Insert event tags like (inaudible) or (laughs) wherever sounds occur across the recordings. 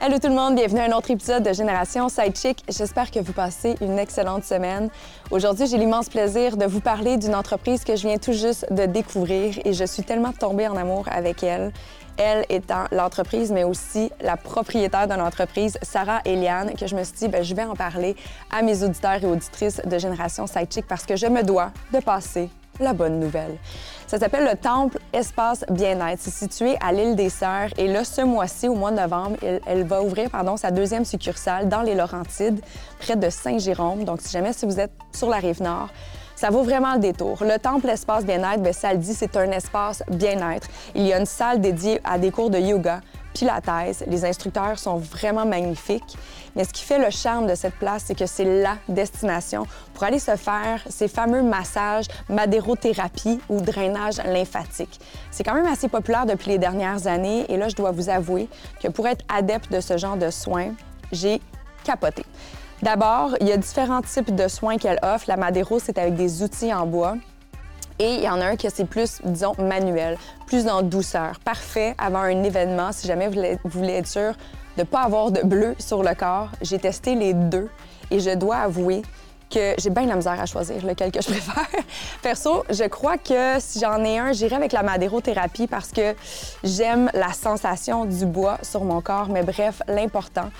Hello tout le monde, bienvenue à un autre épisode de Génération Sidechick. J'espère que vous passez une excellente semaine. Aujourd'hui, j'ai l'immense plaisir de vous parler d'une entreprise que je viens tout juste de découvrir et je suis tellement tombée en amour avec elle. Elle étant l'entreprise, mais aussi la propriétaire de l'entreprise, Sarah Eliane, que je me suis dit, ben, je vais en parler à mes auditeurs et auditrices de Génération Sidechick parce que je me dois de passer la bonne nouvelle. Ça s'appelle le Temple Espace Bien-être. C'est situé à l'île des Sœurs. Et là, ce mois-ci, au mois de novembre, elle, va ouvrir pardon, sa deuxième succursale dans les Laurentides, près de Saint-Jérôme. Donc, si jamais si vous êtes sur la rive nord, ça vaut vraiment le détour. Le Temple Espace Bien-être, bien, ça le dit, c'est un espace bien-être. Il y a une salle dédiée à des cours de yoga, pilates. Les instructeurs sont vraiment magnifiques. Mais ce qui fait le charme de cette place, c'est que c'est la destination pour aller se faire ces fameux massages, madérothérapie ou drainage lymphatique. C'est quand même assez populaire depuis les dernières années et là, je dois vous avouer que pour être adepte de ce genre de soins, j'ai capoté. D'abord, il y a différents types de soins qu'elle offre. La Madéro, c'est avec des outils en bois. Et il y en a un qui c'est plus, disons, manuel, plus en douceur. Parfait avant un événement, si jamais vous voulez, être sûr de ne pas avoir de bleu sur le corps. J'ai testé les deux et je dois avouer que j'ai bien la misère à choisir lequel que je (laughs) préfère. Perso, je crois que si j'en ai un, j'irai avec la madérothérapie parce que j'aime la sensation du bois sur mon corps. Mais bref, l'important,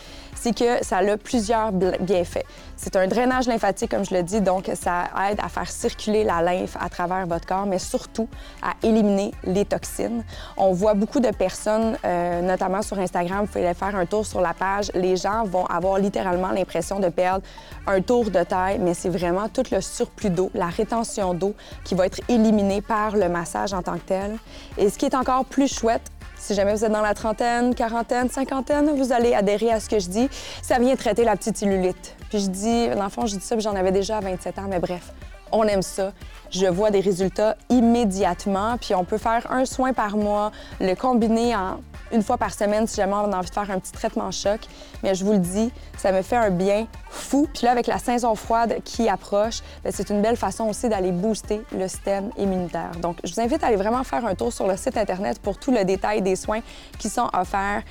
c'est que ça a plusieurs bienfaits. C'est un drainage lymphatique, comme je le dis, donc ça aide à faire circuler la lymphe à travers votre corps, mais surtout à éliminer les toxines. On voit beaucoup de personnes, euh, notamment sur Instagram, vous pouvez aller faire un tour sur la page, les gens vont avoir littéralement l'impression de perdre un tour de taille, mais c'est vraiment tout le surplus d'eau, la rétention d'eau qui va être éliminée par le massage en tant que tel. Et ce qui est encore plus chouette, si jamais vous êtes dans la trentaine, quarantaine, cinquantaine, vous allez adhérer à ce que je dis. Ça vient traiter la petite cellulite. Puis je dis, dans le fond, je dis ça, j'en avais déjà à 27 ans, mais bref, on aime ça. Je vois des résultats immédiatement, puis on peut faire un soin par mois, le combiner en une fois par semaine si jamais on a envie de faire un petit traitement choc. Mais je vous le dis, ça me fait un bien fou. Puis là, avec la saison froide qui approche, ben, c'est une belle façon aussi d'aller booster le système immunitaire. Donc, je vous invite à aller vraiment faire un tour sur le site Internet pour tout le détail des soins qui sont offerts.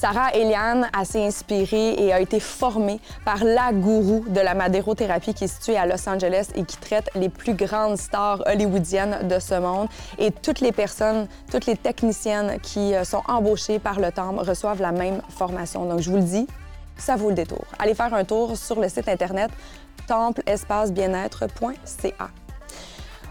Sarah Eliane a s'est inspirée et a été formée par la gourou de la madérothérapie qui est située à Los Angeles et qui traite les plus grandes stars hollywoodiennes de ce monde. Et toutes les personnes, toutes les techniciennes qui euh, sont embauchées par le Temple reçoivent la même formation. Donc, je vous le dis, ça vaut le détour. Allez faire un tour sur le site Internet templeespacebienêtre.ca.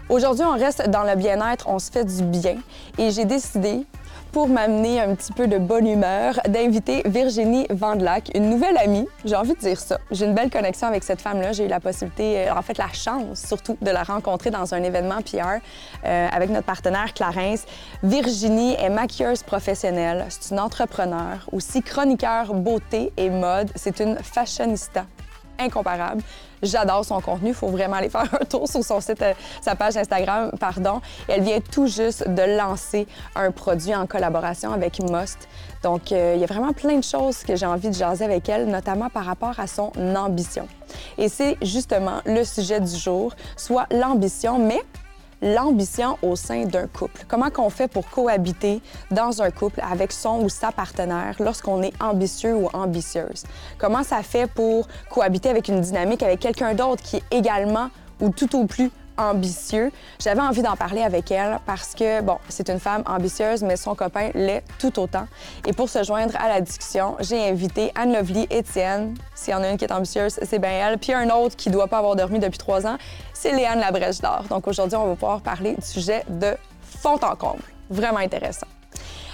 Aujourd'hui, on reste dans le bien-être, on se fait du bien et j'ai décidé pour m'amener un petit peu de bonne humeur, d'inviter Virginie Vandelac, une nouvelle amie. J'ai envie de dire ça. J'ai une belle connexion avec cette femme-là. J'ai eu la possibilité, euh, en fait, la chance surtout, de la rencontrer dans un événement PR euh, avec notre partenaire Clarence. Virginie est maquilleuse professionnelle. C'est une entrepreneur, aussi chroniqueur beauté et mode. C'est une fashionista incomparable. J'adore son contenu. Il faut vraiment aller faire un tour sur euh, sa page Instagram, pardon. elle vient tout juste de lancer un produit en collaboration avec Most. Donc, euh, il y a vraiment plein de choses que j'ai envie de jaser avec elle, notamment par rapport à son ambition. Et c'est justement le sujet du jour, soit l'ambition, mais l'ambition au sein d'un couple. Comment qu'on fait pour cohabiter dans un couple avec son ou sa partenaire lorsqu'on est ambitieux ou ambitieuse? Comment ça fait pour cohabiter avec une dynamique avec quelqu'un d'autre qui est également ou tout au plus ambitieux. J'avais envie d'en parler avec elle parce que, bon, c'est une femme ambitieuse, mais son copain l'est tout autant. Et pour se joindre à la discussion, j'ai invité Anne Lovely Étienne. S'il y en a une qui est ambitieuse, c'est bien elle. Puis un autre qui ne doit pas avoir dormi depuis trois ans, c'est Léane Labrèche d'Or. Donc aujourd'hui, on va pouvoir parler du sujet de fond en comble. Vraiment intéressant.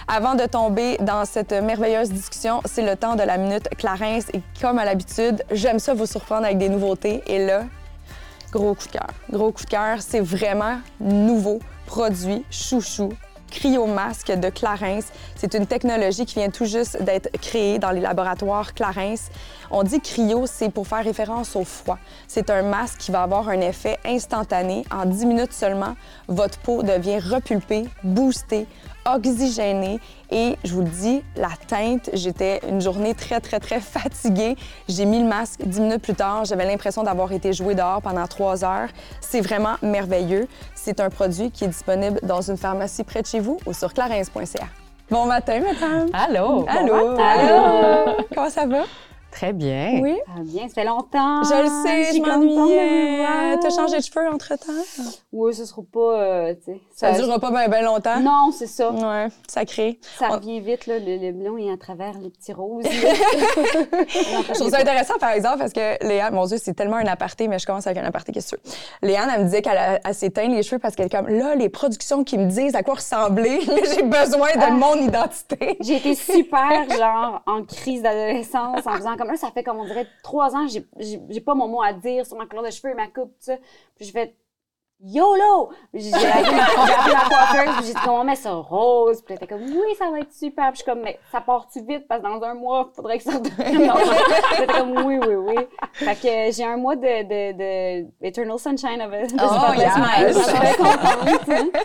Avant de tomber dans cette merveilleuse discussion, c'est le temps de la minute Clarence. Et comme à l'habitude, j'aime ça vous surprendre avec des nouveautés. Et là, gros coup de cœur. Gros coup de cœur, c'est vraiment nouveau produit chouchou cryomasque de Clarence. C'est une technologie qui vient tout juste d'être créée dans les laboratoires Clarence. On dit cryo, c'est pour faire référence au froid. C'est un masque qui va avoir un effet instantané. En 10 minutes seulement, votre peau devient repulpée, boostée, oxygénée et je vous le dis, la teinte, j'étais une journée très, très, très fatiguée. J'ai mis le masque dix minutes plus tard. J'avais l'impression d'avoir été jouée dehors pendant trois heures. C'est vraiment merveilleux. C'est un produit qui est disponible dans une pharmacie près de chez vous ou sur clarins.ca. Bon matin, madame. Allô. Allô. Allô. Comment ça va? Très bien. Oui. Ah, bien, ça fait longtemps. Je le sais, je m'ennuyais. T'as changé de cheveux entre-temps? Oui, ce sera pas, euh, tu sais. Ça, ne durera pas bien longtemps? Non, c'est ça. Ouais, sacré. Ça revient vite, là, le, le blond est à travers les petits roses. (laughs) (laughs) je trouve ça intéressant, par exemple, parce que Léane, mon Dieu, c'est tellement un aparté, mais je commence avec un aparté, qu'est-ce que tu veux? Léane, elle me disait qu'elle s'éteint les cheveux parce qu'elle est comme, là, les productions qui me disent à quoi ressembler, (laughs) j'ai besoin de Ah. mon identité. J'ai été super, genre, en crise d'adolescence, en faisant comme là, ça fait comme on dirait trois ans, j'ai- pas mon mot à dire sur ma couleur de cheveux et ma coupe, tout ça. Puis je fais YOLO! J'ai appelé ma, j'ai appelé ma coiffeuse, j'ai dit comment on met ça rose. Puis elle était comme oui, ça va être super. Puis je suis comme mais ça part-tu vite parce que dans un mois, il faudrait que ça redevienne (laughs) comme oui, oui, oui. Fait que euh, j'ai un mois de, de, de Eternal Sunshine of a Oh, yes.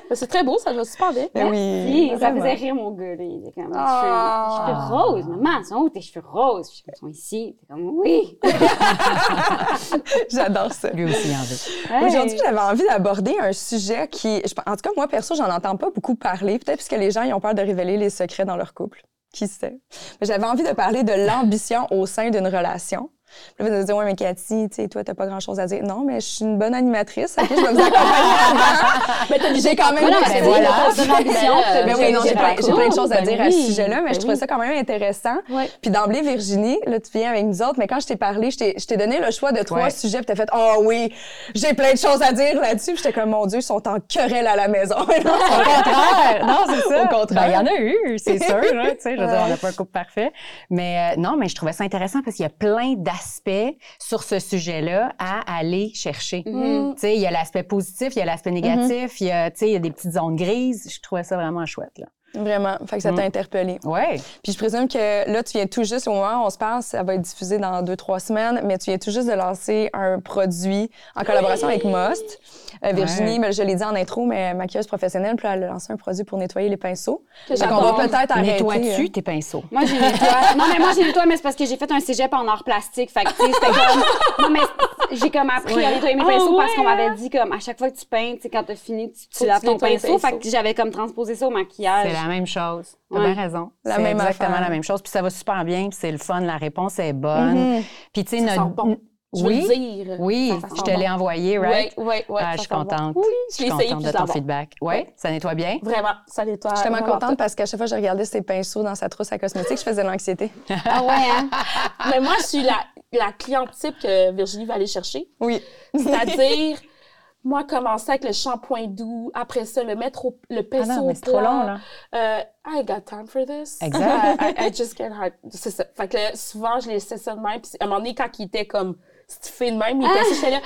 Je suis C'est très beau, ça va super bien. Oui. Ça faisait rire mon gars, là. Il était comme, Ah. cheveux, cheveux roses, maman, ils sont où tes cheveux roses? Puis, ils sont ici. T'es comme, oui. (laughs) J'adore ça. Lui aussi, en. Aujourd'hui, j'avais envie d'aborder un sujet qui, en tout cas, moi, perso, j'en entends pas beaucoup parler. Peut-être parce que les gens ils ont peur de révéler les secrets dans leur couple. Qui sait? J'avais envie de parler de l'ambition au sein d'une relation. Puis là, vous allez dire, ouais, mais Cathy, tu sais, toi, t'as pas grand-chose à dire. Non, mais je suis une bonne animatrice. OK, je vais vous accompagner (laughs) là-dedans. J'ai quand même Voilà, ben voilà, t'as t'as- Ben oui, non, j'ai plein, de choses à Ben dire à ce sujet-là, mais ben je trouvais oui. ça quand même intéressant. Puis d'emblée, Virginie, là, tu viens avec nous autres, mais quand je t'ai parlé, je t'ai donné le choix de trois sujets, puis t'as fait « Oh oui, j'ai plein de choses à dire là-dessus. » j'étais comme « Mon Dieu, ils sont en querelle à la maison. » Non, Au contraire! Non, c'est ça. Au contraire. Ben, Il y en a eu, c'est sûr. tu sais, je veux dire, on n'a pas un couple parfait. Mais euh, non, mais je trouvais ça intéressant parce qu'il y a plein d'aspects sur ce sujet-là à aller chercher. Mhm. Tu sais, il y a l'aspect positif, il y a l'aspect négatif, il y a, tu sais, il y a des petites zones grises. Je trouvais ça vraiment chouette, là. Vraiment, fait que ça t'a Mm. interpellé. Ouais. Puis je présume que là, tu viens tout juste, au moment où on se parle, ça va être diffusé dans deux, trois semaines, mais tu viens tout juste de lancer un produit en collaboration avec Most. Euh, Virginie, Ouais. ben, je l'ai dit en intro, mais maquilleuse professionnelle, puis elle a lancé un produit pour nettoyer les pinceaux. Que qu'on j'adore. va peut-être arrêter. Nettoies-tu euh, tes pinceaux? Moi, j'ai nettoie. Non, mais moi, j'ai nettoyé, mais c'est parce que j'ai fait un cégep en art plastique. Fait que, tu sais, c'était comme. Non, mais j'ai comme appris à nettoyer mes Ah, pinceaux parce ouais, qu'on m'avait dit, comme, à chaque fois que tu peins, tu sais, quand t'as fini, tu, tu laves ton pinceau. Fait que j'avais comme transposé ça au maquillage. C'est la même chose. T'as Ouais. bien raison. La C'est même exactement affaire. la même chose. Puis ça va super bien, puis c'est le fun, la réponse est bonne. Mhm. Puis tu sais, notre... Je veux Oui, le dire. oui, Ça je te l'ai bon. envoyé, right? Oui, oui, oui. Ah, ça je suis sent bon. contente. Oui, Je je suis contente de ton feedback. Oui, Ouais. ça nettoie bien? Vraiment, ça nettoie. Je suis tellement contente parce qu'à chaque fois que je regardais ses pinceaux dans sa trousse à cosmétiques, je faisais de l'anxiété. (laughs) Ah ouais, hein? Mais moi, je suis la, la cliente type que Virginie va aller chercher. Oui. C'est-à-dire, moi, commencer avec le shampoing doux, après ça, le mettre au, le Ah pinceau non, au mais c'est trop long, là. Euh, I got time for this. Exact. I, (laughs) I- I just can't hide. C'est ça. Fait que là, souvent, je laissais ça de même. Puis à un moment donné, quand il était comme stiffé de même, il était assis, j'étais là,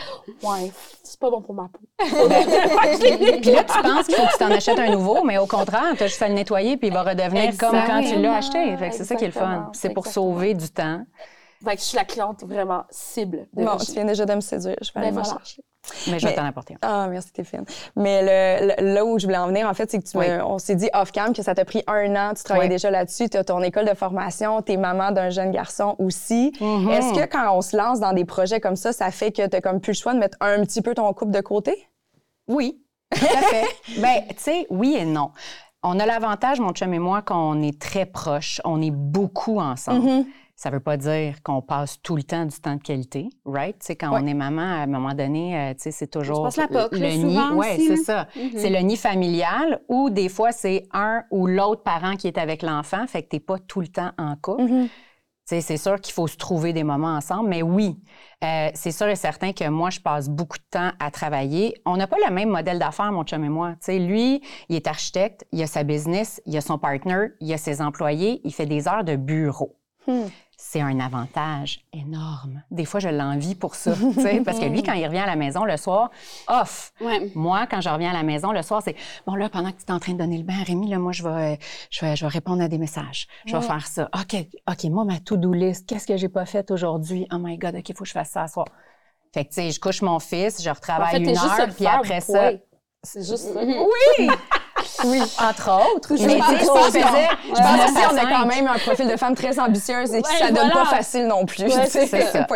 ouais, c'est pas bon pour ma peau. (laughs) Là, tu penses qu'il faut que tu t'en achètes un nouveau, mais au contraire, tu as juste à le nettoyer, puis il va redevenir comme quand tu l'as acheté. C'est ça qui est le fun. C'est pour sauver du temps. Fait que je suis la cliente vraiment cible de Bon, tu viens déjà de me séduire. Je vais aller Ben m'en voilà. chercher. Mais je vais t'en apporter un. Ah, merci, t'es fine. Mais le, le- là où je voulais en venir, en fait, c'est que tu me- Oui. on s'est dit off-cam que ça t'a pris un an, tu travaillais Oui. déjà là-dessus, tu as ton école de formation, t'es maman d'un jeune garçon aussi. Mhm. Est-ce que quand on se lance dans des projets comme ça, ça fait que t'as comme plus le choix de mettre un petit peu ton couple de côté? Oui, tout à fait. (laughs) ben, tu sais, oui et non. On a l'avantage, mon chum et moi, qu'on est très proches. On est beaucoup ensemble. Mhm. Ça veut pas dire qu'on passe tout le temps du temps de qualité, right? Tu sais, quand Ouais. on est maman, à un moment donné, euh, tu sais, c'est toujours passe la POC, le nid. Oui, c'est ça. C'est le nid familial ou des fois, c'est un ou l'autre parent qui est avec l'enfant, fait que t'es pas tout le temps en couple. Tu sais, c'est sûr qu'il faut se trouver des moments ensemble, mais oui, euh, c'est sûr et certain que moi, je passe beaucoup de temps à travailler. On n'a pas le même modèle d'affaires, mon chum et moi. Tu sais, lui, il est architecte, il a sa business, il a son partner, il a ses employés, il fait des heures de bureau. Hmm. C'est un avantage énorme. Des fois, je l'envie pour ça, (laughs) parce que lui, quand il revient à la maison le soir, off. Ouais. Moi, quand je reviens à la maison le soir, c'est bon là, pendant que tu es en train de donner le bain à Rémi, là, moi, je vais, je vais, je vais répondre à des messages. Je vais faire ça. OK, OK, moi, ma to-do list, qu'est-ce que j'ai pas fait aujourd'hui? Oh my God, OK, il faut que je fasse ça ce soir. Fait que, tu sais, je couche mon fils, je En retravaille fait, une à heure, puis après ça. C'est juste ça. Oui! (laughs) oui, entre autres. Je Mais pense que je on- pense a quand même un profil de femme très ambitieuse et que Ouais, ça donne voilà. pas facile non plus. Ouais, (laughs) c'est ça.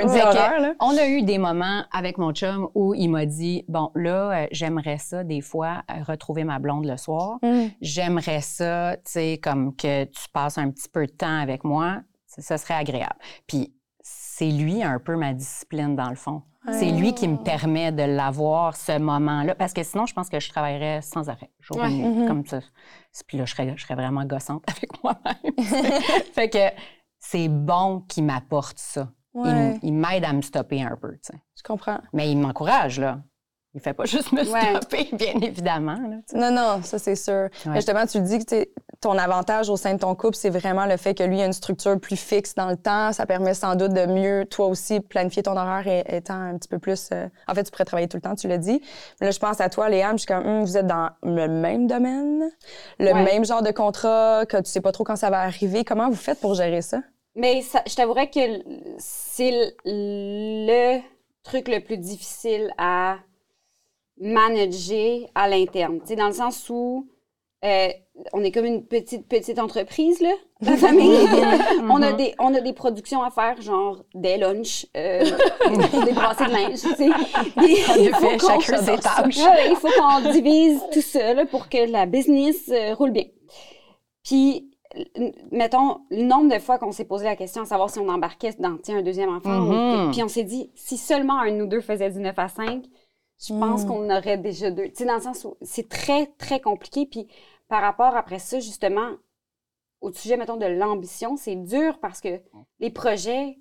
On a eu des moments avec mon chum où il m'a dit bon là euh, j'aimerais ça des fois euh, retrouver ma blonde le soir. Mm. J'aimerais ça tu sais comme que tu passes un petit peu de temps avec moi, ça, ça serait agréable. Puis c'est lui un peu ma discipline dans le fond. C'est lui qui me permet de l'avoir ce moment-là parce que sinon je pense que je travaillerais sans arrêt jour et Ouais. nuit Mhm. comme ça. Puis là je serais, je serais vraiment gossante (laughs) avec moi-même. (laughs) fait que c'est bon qu'il m'apporte ça. Il Ouais, m- Il, m'aide à me stopper un peu, tu sais. je comprends. Mais il m'encourage, là. Il fait pas juste me Ouais. stopper, (laughs) bien évidemment. Là. Non, non, ça c'est sûr. Ouais. Justement, tu dis que t'es- ton avantage au sein de ton couple, c'est vraiment le fait que lui a une structure plus fixe dans le temps. Ça permet sans doute de mieux, toi aussi, planifier ton horaire et- étant un petit peu plus. euh, En fait, tu pourrais travailler tout le temps, tu l'as dit. Mais là, je pense à toi, Léam, je suis comme, Hum, vous êtes dans le même domaine, le Ouais. même genre de contrat, que tu sais pas trop quand ça va arriver. Comment vous faites pour gérer ça? Mais ça- je t'avouerais que c'est le truc le plus difficile à manager à l'interne. Tu sais, dans le sens où euh, on est comme une petite, petite entreprise, là, la famille. (laughs) on, a des, on a des productions à faire, genre des lunchs, euh, des brassées de linge, tu sais. Il (laughs) faut chacun ses tâches. Il faut qu'on divise tout ça là, pour que la business euh, roule bien. Puis, mettons, le nombre de fois qu'on s'est posé la question à savoir si on embarquait dans un deuxième enfant. Mhm. que- puis on s'est dit, si seulement un ou deux faisait du 9 à 5, je pense Mhm. qu'on aurait déjà deux. Tu sais, dans le sens où c'est très, très compliqué. Puis par rapport après ça, justement, au sujet, mettons, de l'ambition, c'est dur parce que les projets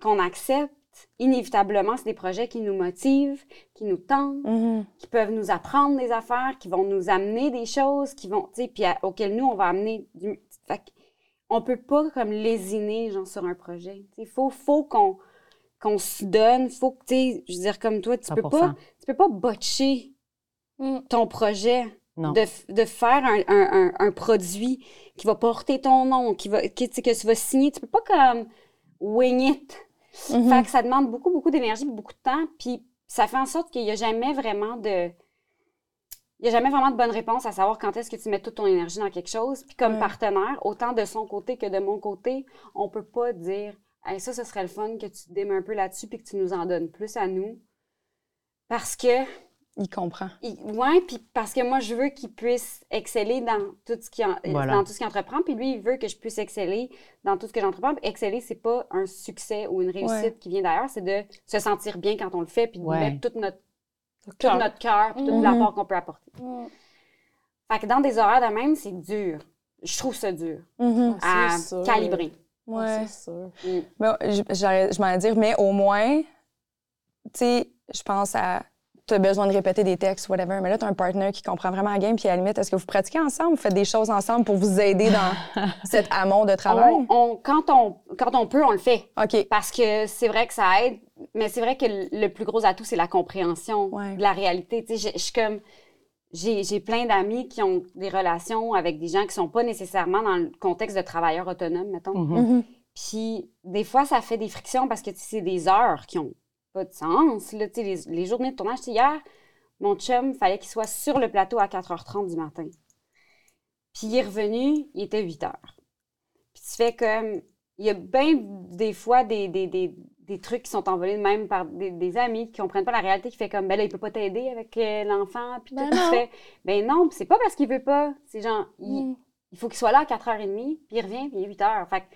qu'on accepte, inévitablement, c'est des projets qui nous motivent, qui nous tentent Mhm. qui peuvent nous apprendre des affaires, qui vont nous amener des choses, qui vont, tu sais, puis à- auxquelles nous, on va amener du... Fait que on peut pas comme lésiner, genre, sur un projet. Il faut, faut qu'on qu'on se donne, faut que, tu sais, je veux dire, comme toi, tu peux 100%. pas, tu peux pas botcher Mm. ton projet Non. de, de faire un, un, un, un produit qui va porter ton nom, qui va, qui, que tu vas signer. Tu peux pas comme wing it. Mhm. Fait que ça demande beaucoup, beaucoup d'énergie, beaucoup de temps. Puis ça fait en sorte qu'il n'y a jamais vraiment de. Il n'y a jamais vraiment de bonne réponse à savoir quand est-ce que tu mets toute ton énergie dans quelque chose. Puis comme Ouais. partenaire, autant de son côté que de mon côté, on peut pas dire hey, ça, ce serait le fun que tu te démes un peu là-dessus puis que tu nous en donnes plus à nous. Parce que Il comprend. ouais, puis parce que moi, je veux qu'il puisse exceller dans tout ce qu'il en- Voilà. dans tout ce qu'il entreprend, puis lui, il veut que je puisse exceller dans tout ce que j'entreprends. Puis exceller, c'est pas un succès ou une réussite Ouais. qui vient d'ailleurs, c'est de se sentir bien quand on le fait, puis de Ouais. mettre tout notre, tout Cœur. notre cœur, puis tout Mhm. l'apport qu'on peut apporter. Mm. Fait que dans des horaires de même, c'est dur. Je trouve ça dur Mhm. à C'est sûr. calibrer. Ouais. C'est sûr. Je, j'allais- je m'en dire, mais au moins, tu sais, je pense à. Tu as besoin de répéter des textes, whatever, mais là, tu as un partner qui comprend vraiment la game, puis à la limite, est-ce que vous pratiquez ensemble, vous faites des choses ensemble pour vous aider dans (laughs) cet amont de travail? On, on- quand, on, quand on peut, on le fait. OK. Parce que c'est vrai que ça aide, mais c'est vrai que le plus gros atout, c'est la compréhension Ouais. de la réalité. Tu sais, je suis comme. J'ai j'ai plein d'amis qui ont des relations avec des gens qui sont pas nécessairement dans le contexte de travailleurs autonomes, mettons. Mhm. Mhm. Puis des fois, ça fait des frictions parce que tu sais, c'est des heures qui ont pas de sens. Là, les, les journées de tournage, hier, mon chum, fallait qu'il soit sur le plateau à 4h30 du matin. Puis il est revenu, il était 8h. Puis tu fais comme... Il y a bien des fois des, des, des, des trucs qui sont envolés de même par des, des amis qui comprennent pas la réalité, qui fait comme, ben là, il peut pas t'aider avec euh, l'enfant. Puis Ben tout, tu non. fais, ben non, c'est pas parce qu'il veut pas. C'est genre, il, Mm. il faut qu'il soit là à 4h30, puis il revient, puis il est 8h. Fait que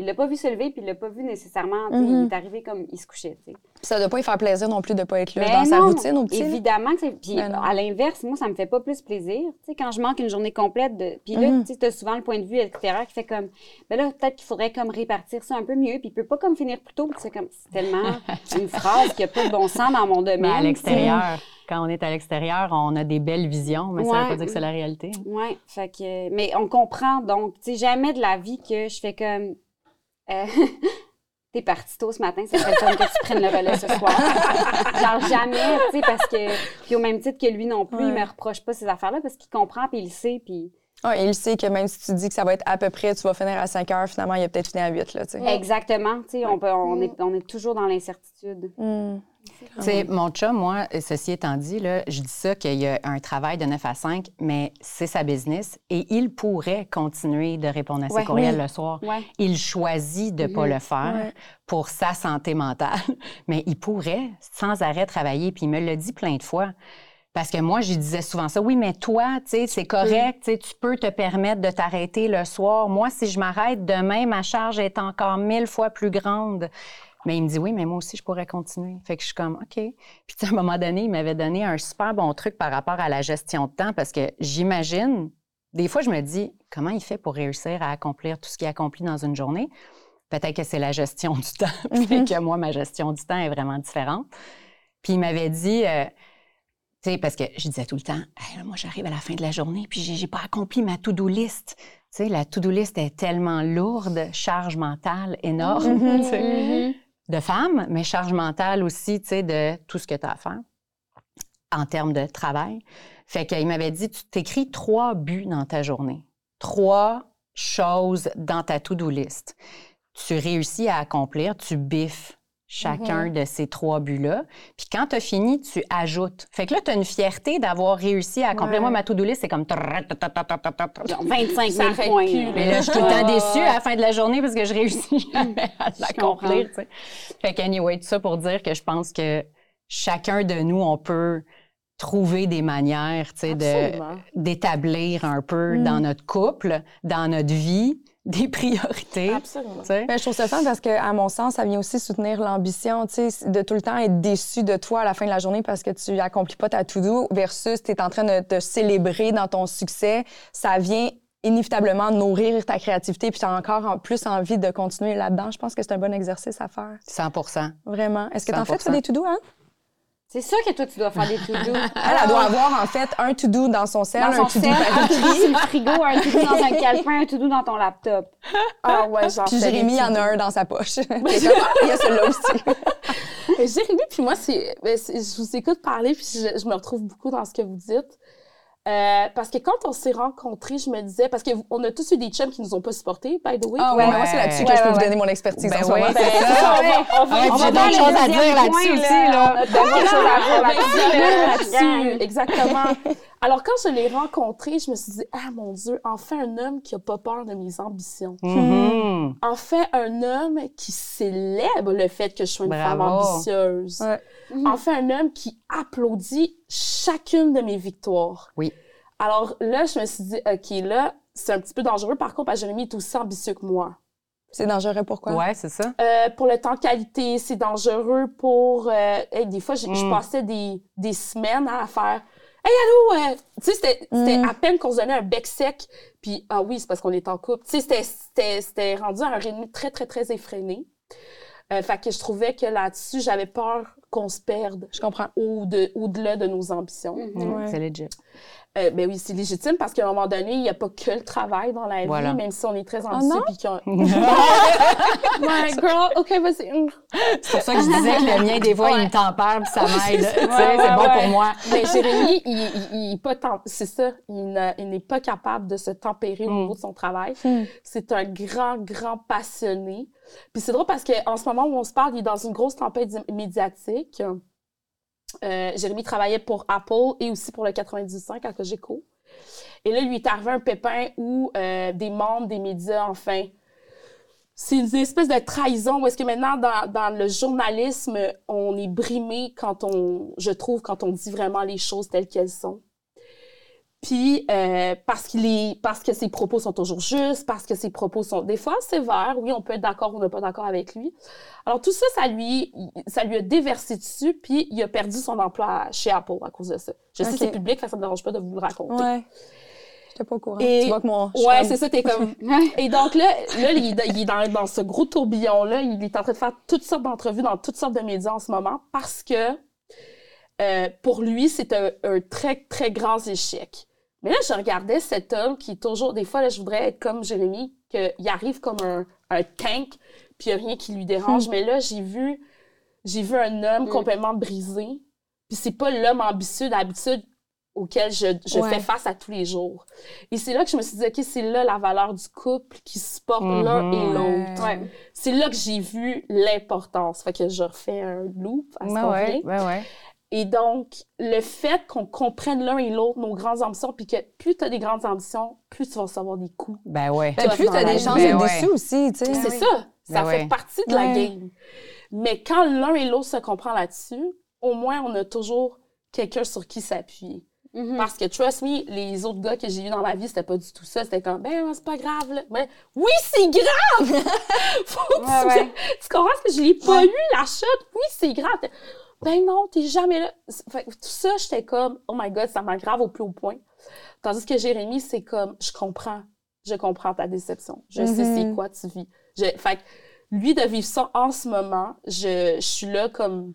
il l'a pas vu se lever, puis il l'a pas vu nécessairement. Il est arrivé comme il se couchait. tu sais. Puis ça doit pas y faire plaisir non plus de pas être là Ben dans sa routine au petit. Évidemment que c'est. Puis Ben à l'inverse, moi, ça me fait pas plus plaisir. Tu sais, quand je manque une journée complète de. Puis là, Mhm. tu as souvent le point de vue extérieur qui fait comme. Ben là, peut-être qu'il faudrait comme répartir ça un peu mieux, puis il peut pas comme finir plus tôt. Puis c'est comme. C'est tellement (laughs) une phrase qui a pas de bon sens dans mon domaine. Mais à l'extérieur, quand on est à l'extérieur, on a des belles visions, mais ça ne veut pas dire que c'est la réalité. Ouais, fait que. Mais on comprend donc, tu sais, jamais de la vie que je fais comme. Euh, (laughs) t'es parti tôt ce matin, c'est serait fun que tu prennes le relais ce soir. (laughs) Genre jamais, tu sais, parce que. Puis au même titre que lui non plus, il Ouais. me reproche pas ces affaires-là parce qu'il comprend puis il le sait. Puis. Ouais, il sait que même si tu dis que ça va être à peu près, tu vas finir à 5 heures, finalement, il a peut-être fini à 8, là, tu sais. Exactement, tu sais, on, peut, on, est, on est toujours dans l'incertitude. Hmm. Tu sais, mon chum, moi, ceci étant dit, là, je dis ça qu'il y a un travail de 9 à 5, mais c'est sa business et il pourrait continuer de répondre à ses Ouais. courriels Oui. le soir. Ouais. Il choisit de ne pas Mhm. le faire Ouais. pour sa santé mentale, (laughs) mais il pourrait sans arrêt travailler. Puis il me l'a dit plein de fois. Parce que moi, je disais souvent ça. Oui, mais toi, tu sais, c'est correct, tu tu peux te permettre de t'arrêter le soir. Moi, si je m'arrête demain, ma charge est encore mille fois plus grande. Mais il me dit oui, mais moi aussi, je pourrais continuer. Fait que je suis comme, OK. Puis, à un moment donné, il m'avait donné un super bon truc par rapport à la gestion de temps parce que j'imagine, des fois, je me dis, comment il fait pour réussir à accomplir tout ce qu'il accomplit dans une journée? Peut-être que c'est la gestion du (laughs) temps, puis que moi, ma gestion du temps est vraiment différente. Puis il m'avait dit, euh, tu sais, parce que je disais tout le temps, Hey, là, moi, j'arrive à la fin de la journée, puis j'ai pas accompli ma to-do list. Tu sais, la to-do list est tellement lourde, charge mentale énorme, tu sais, de femme, mais charge mentale aussi, tu sais, de tout ce que tu as à faire en termes de travail. Fait qu'il m'avait dit, tu t'écris trois buts dans ta journée, trois choses dans ta to-do list. Tu réussis à accomplir, tu biffes chacun de ces trois buts-là. Puis quand tu as fini, tu ajoutes. Fait que là, tu as une fierté d'avoir réussi à accomplir. Ouais. Moi, ma to-do list, c'est comme... Genre 25 Ça 000 arrête points. plus. Mais là, je suis tout le temps déçue à la fin de la journée parce que je réussis jamais à l'accomplir. Fait que, anyway, tout ça pour dire que je pense que chacun de nous, on peut trouver des manières, d'établir un peu Mm. dans notre couple, dans notre vie, des (laughs) priorités. Absolument. Ben, je trouve ça fun parce que, à mon sens, ça vient aussi soutenir l'ambition, tu sais, de tout le temps être déçu de toi à la fin de la journée parce que tu accomplis pas ta to-do versus tu es en train de te célébrer dans ton succès. Ça vient inévitablement nourrir ta créativité puis tu as encore en plus envie de continuer là-dedans. Je pense que c'est un bon exercice à faire. 100 Vraiment. Est-ce que tu en fais, 100%. toi, des to-do, hein? C'est sûr que toi, tu dois faire des to-do. (laughs) Elle, elle doit avoir, en fait, un to-do dans son sel, dans un to-do par un le frigo, un to-do dans un calepin, un to-do dans ton laptop. Ah ouais, j'en Puis Jérémy en a un dans sa poche. Il est comme, il y a celui-là aussi. Jérémy, puis moi, c'est, ben, c'est- je vous écoute parler, puis je, je me retrouve beaucoup dans ce que vous dites. Euh, parce que quand on s'est rencontrés, je me disais, parce qu'on a tous eu des chums qui nous ont pas supportés, by the way. Ah ouais, mais moi, c'est là-dessus que Ouais, je peux ouais, vous ouais. donner mon expertise Ben en ce ouais, moment. ben, Ben, on va, on va, ouais, d'autres choses à dire là-dessus aussi, là. On a d'autres choses à dire là-dessus. Exactement. Alors, quand je l'ai rencontré, je me suis dit, ah mon Dieu, enfin un homme qui a pas peur de mes ambitions. Mhm. Enfin un homme qui célèbre le fait que je sois une femme ambitieuse. Ouais. Enfin un homme qui applaudit chacune de mes victoires. Oui. Alors là, je me suis dit, OK, là, c'est un petit peu dangereux. Par contre, parce que Jérémy est aussi ambitieux que moi. C'est dangereux, pourquoi? Ouais, c'est ça. Euh, pour le temps qualité, c'est dangereux pour... euh, hey, des fois, je, je Mm. passais des, des semaines à faire... Hey, allô! euh, tu sais, c'était c'était Mm. à peine qu'on se donnait un bec sec. Puis, ah oui, c'est parce qu'on est en couple. Tu sais, c'était- c'était c'était rendu à un rythme très, très, très effréné. Euh, fait que je trouvais que là-dessus, j'avais peur qu'on se perde Je comprends. au de- au-delà de nos ambitions. Mhm, Ouais. C'est legit. Euh, ben oui, c'est légitime parce qu'à un moment donné, il n'y a pas que le travail dans la Voilà. vie, même si on est très ambitieux. non? puis qu'on- (laughs) Ouais, girl, OK, vas-y. (laughs) C'est pour ça que je disais que le mien, des fois, il me tempère puis ça m'aide. Ouais, c'est bon ouais, pour ouais. moi. Mais Jérémy, il, il, pas c'est ça, il, n'est pas capable de se tempérer au Mm. niveau de son travail. Mm. C'est un grand, grand passionné. Puis c'est drôle parce qu'en ce moment où on se parle, il est dans une grosse tempête di- Euh, Jérémy travaillait pour Apple et aussi pour le 98.5 à Cogeco. Et là, lui est arrivé un pépin où euh, des membres des médias, enfin, c'est une espèce de trahison où est-ce que maintenant, dans, dans le journalisme, on est brimé quand on, je trouve, quand on dit vraiment les choses telles qu'elles sont. Puis, euh, parce qu'il est, parce que ses propos sont toujours justes, parce que ses propos sont des fois sévères. Oui, on peut être d'accord ou ne pas d'accord avec lui. Alors, tout ça, ça lui, ça lui a déversé dessus, puis il a perdu son emploi chez Apple à cause de ça. Je sais Ok. que c'est public, ça me dérange pas de vous le raconter. Ouais. J'étais pas au courant. Et- Tu vois que mon. Ouais, comme- c'est ça, t'es comme. (laughs) Et donc là, là il, est- il est dans, dans ce gros tourbillon-là. Il est en train de faire toutes sortes d'entrevues dans toutes sortes de médias en ce moment parce que euh, pour lui, c'est un, un très, très grand échec. Mais là, je regardais cet homme qui toujours, des fois, là, je voudrais être comme Jérémy, qu'il arrive comme un, un tank, puis il n'y a rien qui lui dérange. Mais là, j'ai vu, j'ai vu un homme complètement brisé. Puis c'est pas l'homme ambitieux d'habitude auquel je, je Ouais. fais face à tous les jours. Et c'est là que je me suis dit, OK, c'est là la valeur du couple qui se porte l'un et l'autre. Ouais. C'est là que j'ai vu l'importance. Fait que je refais un loop à ce ouais. Et donc, le fait qu'on comprenne l'un et l'autre nos grandes ambitions, puis que plus tu as des grandes ambitions, plus tu vas recevoir des coups. Ben ouais. Ben, plus t'as des chances Ben d'être ouais. déçu aussi, tu sais. C'est ça. Ça Ben fait ouais. partie de la Ouais. game. Mais quand l'un et l'autre se comprend là-dessus, au moins, on a toujours quelqu'un sur qui s'appuyer. Mhm. Parce que, trust me, les autres gars que j'ai eu dans ma vie, c'était pas du tout ça. C'était comme, ben, c'est pas grave, là. Mais oui, c'est grave! (laughs) Faut que Ouais, tu, ouais. (laughs) tu comprends ce que je l'ai pas eu, la chute? Oui, c'est grave. Ben non, t'es jamais là. Fait que tout ça, j'étais comme, oh my god, ça m'aggrave au plus haut point. Tandis que Jérémy, c'est comme, je comprends. Je comprends ta déception. Je sais Mhm. c'est quoi tu vis. Je, fait que lui, de vivre ça en ce moment, je, je suis là comme.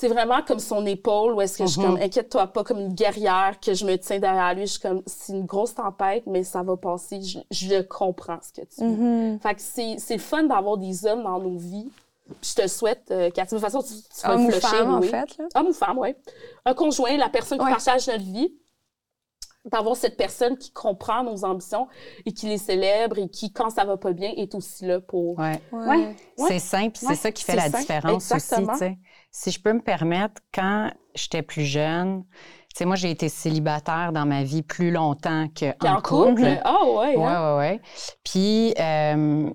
C'est vraiment comme son épaule, où est-ce que je suis Mhm. comme, inquiète-toi pas, comme une guerrière, que je me tiens derrière lui. Je suis comme, c'est une grosse tempête, mais ça va passer. Je, je comprends ce que tu vis. Mhm. Fait que c'est, c'est le fun d'avoir des hommes dans nos vies. Je te le souhaite, euh, Cathy. De toute façon, tu, tu vas Homme le ou flusher, femme, en oui. fait. Là. Homme ou femme, oui. Un conjoint, la personne qui Ouais. partage notre vie. D'avoir cette personne qui comprend nos ambitions et qui les célèbre et qui, quand ça va pas bien, est aussi là pour... Ouais. Ouais. C'est simple, c'est ça qui fait la simple, différence exactement. aussi, tu sais. Si je peux me permettre, quand j'étais plus jeune, tu sais, moi, j'ai été célibataire dans ma vie plus longtemps qu'en en couple. Ah ouais, Ouais, hein? ouais, ouais. Puis, euh,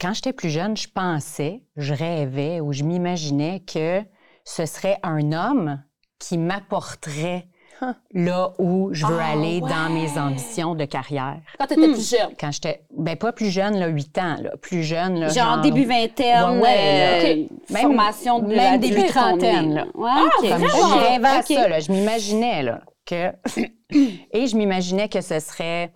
quand j'étais plus jeune, je pensais, je rêvais ou je m'imaginais que ce serait un homme qui m'apporterait Huh. là où je veux Ah, aller ouais. dans mes ambitions de carrière. Quand t'étais Hmm. plus jeune. Quand j'étais, ben pas plus jeune, là, 8 ans, là, plus jeune, là, Genre, début vingtaine, Ouais, ouais, euh, Même- formation de même début trentaine, là. Ouais. Comme Vraiment? je rêvais à OK. ça, là. je m'imaginais là, que... (coughs) Et je m'imaginais que ce serait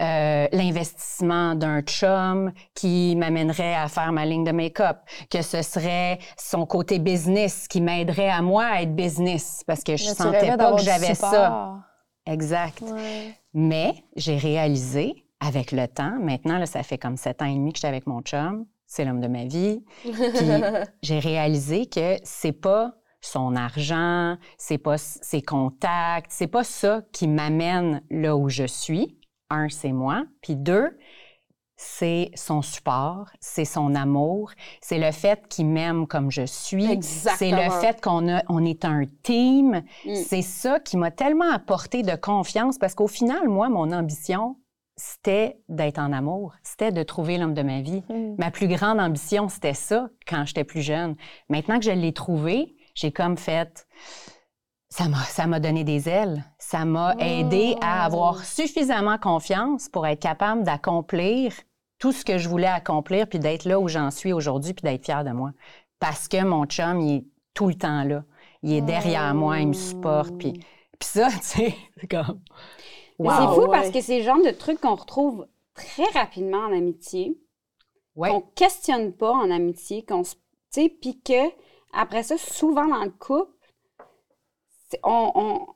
euh, l'investissement d'un chum qui m'amènerait à faire ma ligne de make-up, que ce serait son côté business qui m'aiderait à moi à être business, parce que je sentais pas que j'avais ça. Exact. Ouais. Mais j'ai réalisé avec le temps, maintenant, là, ça fait comme sept ans et demi que j'étais avec mon chum, c'est l'homme de ma vie, puis (laughs) j'ai réalisé que c'est pas son argent, c'est pas ses contacts, c'est pas ça qui m'amène là où je suis. Un, c'est moi, puis deux, c'est son support, c'est son amour, c'est le fait qu'il m'aime comme je suis, c'est le fait qu'on a, on est un team. Mm. C'est ça qui m'a tellement apporté de confiance parce qu'au final, moi, mon ambition, c'était d'être en amour, c'était de trouver l'homme de ma vie. Mm. Ma plus grande ambition, c'était ça quand j'étais plus jeune. Maintenant que je l'ai trouvé, j'ai comme fait. Ça m'a, ça m'a donné des ailes. Ça m'a aidé à avoir suffisamment confiance pour être capable d'accomplir tout ce que je voulais accomplir, puis d'être là où j'en suis aujourd'hui, puis d'être fière de moi. Parce que mon chum, il est tout le temps là. Il est derrière moi, il me supporte. Puis, puis ça, (laughs) tu sais, c'est comme... Mais Wow. C'est fou ouais. parce que c'est le genre de trucs qu'on retrouve très rapidement en amitié, Ouais. qu'on questionne pas en amitié, qu'on se. Tu sais, puis que, après ça, souvent dans le couple, on. on-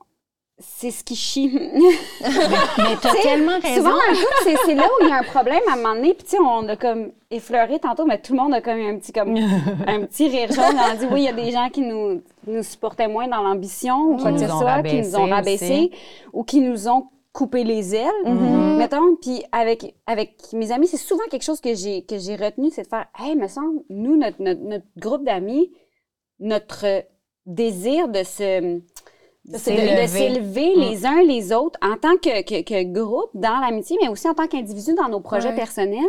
c'est ce qui chie. (laughs) Mais t'as tellement raison. Souvent, dans le c'est- là où il y a un problème à un moment donné. Puis, tu sais, on a comme effleuré tantôt, mais tout le monde a comme eu un petit, comme, (laughs) un petit rire jaune. On a dit, oui, il y a des gens qui nous, nous supportaient moins dans l'ambition, ou quoi que ce soit, qui nous ont rabaissés ou qui nous ont coupé les ailes. Mhm. Mettons, puis avec, avec mes amis, c'est souvent quelque chose que j'ai, que j'ai retenu, c'est de faire, hey, me semble, nous, notre, notre, notre groupe d'amis, notre désir de se de, s'élever. de s'élever les uns les autres en tant que, que, que groupe dans l'amitié, mais aussi en tant qu'individu dans nos projets Ouais. personnels.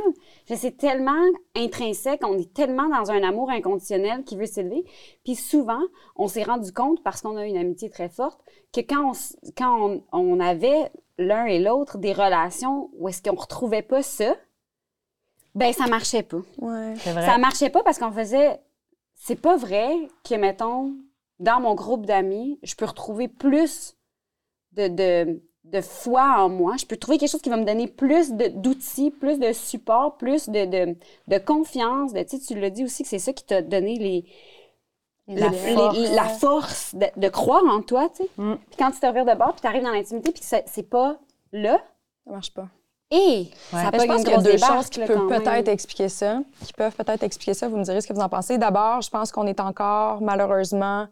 Je- C'est tellement intrinsèque, on est tellement dans un amour inconditionnel qui veut s'élever. Puis souvent, on s'est rendu compte, parce qu'on a une amitié très forte, que quand on, quand on, on avait l'un et l'autre des relations où est-ce qu'on retrouvait pas ça, ben ça marchait pas. Ouais. Vrai. Ça marchait pas parce qu'on faisait. C'est pas vrai que, mettons, dans mon groupe d'amis, je peux retrouver plus de, de, de foi en moi. Je peux trouver quelque chose qui va me donner plus de- d'outils, plus de support, plus de, de, de confiance. De, tu sais, tu l'as dit aussi que c'est ça qui t'a donné les, La les- force. la force de, de croire en toi, tu sais. Mm. Puis quand tu te revires de bord, puis tu arrives dans l'intimité, puis que c'est c'est pas là, Ça marche pas. et ça je pense une deux débarque, choses qui peuvent peut-être expliquer ça, qui peuvent peut-être expliquer ça? Vous me direz ce que vous en pensez. D'abord, je pense qu'on est encore, malheureusement,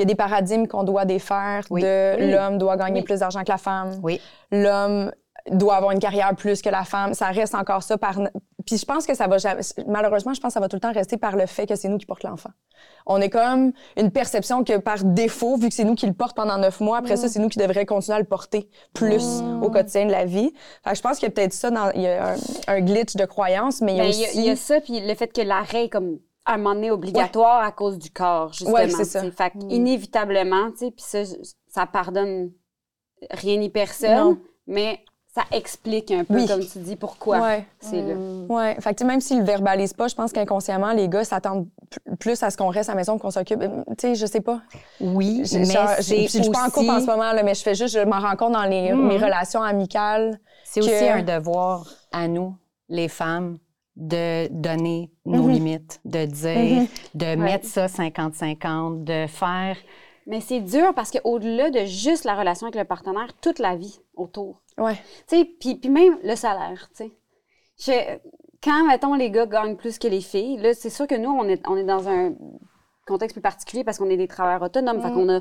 il y a des paradigmes qu'on doit défaire Oui. de Oui. l'homme doit gagner Oui. plus d'argent que la femme. Oui. L'homme doit avoir une carrière plus que la femme. Ça reste encore ça par... Puis je pense que ça va jamais... Malheureusement, je pense que ça va tout le temps rester par le fait que c'est nous qui portons l'enfant. On est comme une perception que par défaut, vu que c'est nous qui le porte pendant neuf mois, après ça, c'est nous qui devrions continuer à le porter plus au quotidien de la vie. Fait que je pense qu'il y a peut-être ça dans... Il y a un, un glitch de croyance, mais il y a Ben, aussi... il y a- il y, a ça, puis le fait que l'arrêt est comme un moment donné obligatoire à cause du corps, justement. Ouais, c'est ça. Fait que inévitablement, tu sais, puis ça, ça pardonne rien ni personne, Non. mais ça explique un peu, Oui. comme tu dis, pourquoi Ouais. c'est là. Ouais. Fait que, tu sais, même s'ils le verbalisent pas, je pense qu'inconsciemment, les gars s'attendent plus à ce qu'on reste à la maison, qu'on s'occupe. Tu sais, je sais pas. Oui, Je, mais je- suis pas en couple en ce moment, là, mais je fais juste, je m'en rends compte dans les, Mhm. mes relations amicales. C'est aussi un devoir à nous, les femmes, de donner nos Mhm. limites, de dire, Mhm. de mettre ça 50-50, de faire. Mais c'est dur parce qu'au-delà de juste la relation avec le partenaire, toute la vie autour. Ouais. Tu sais, puis, puis même le salaire, tu sais. Quand, mettons, les gars gagnent plus que les filles, là, c'est sûr que nous, on est, on est dans un contexte plus particulier parce qu'on est des travailleurs autonomes. Fait qu'on a...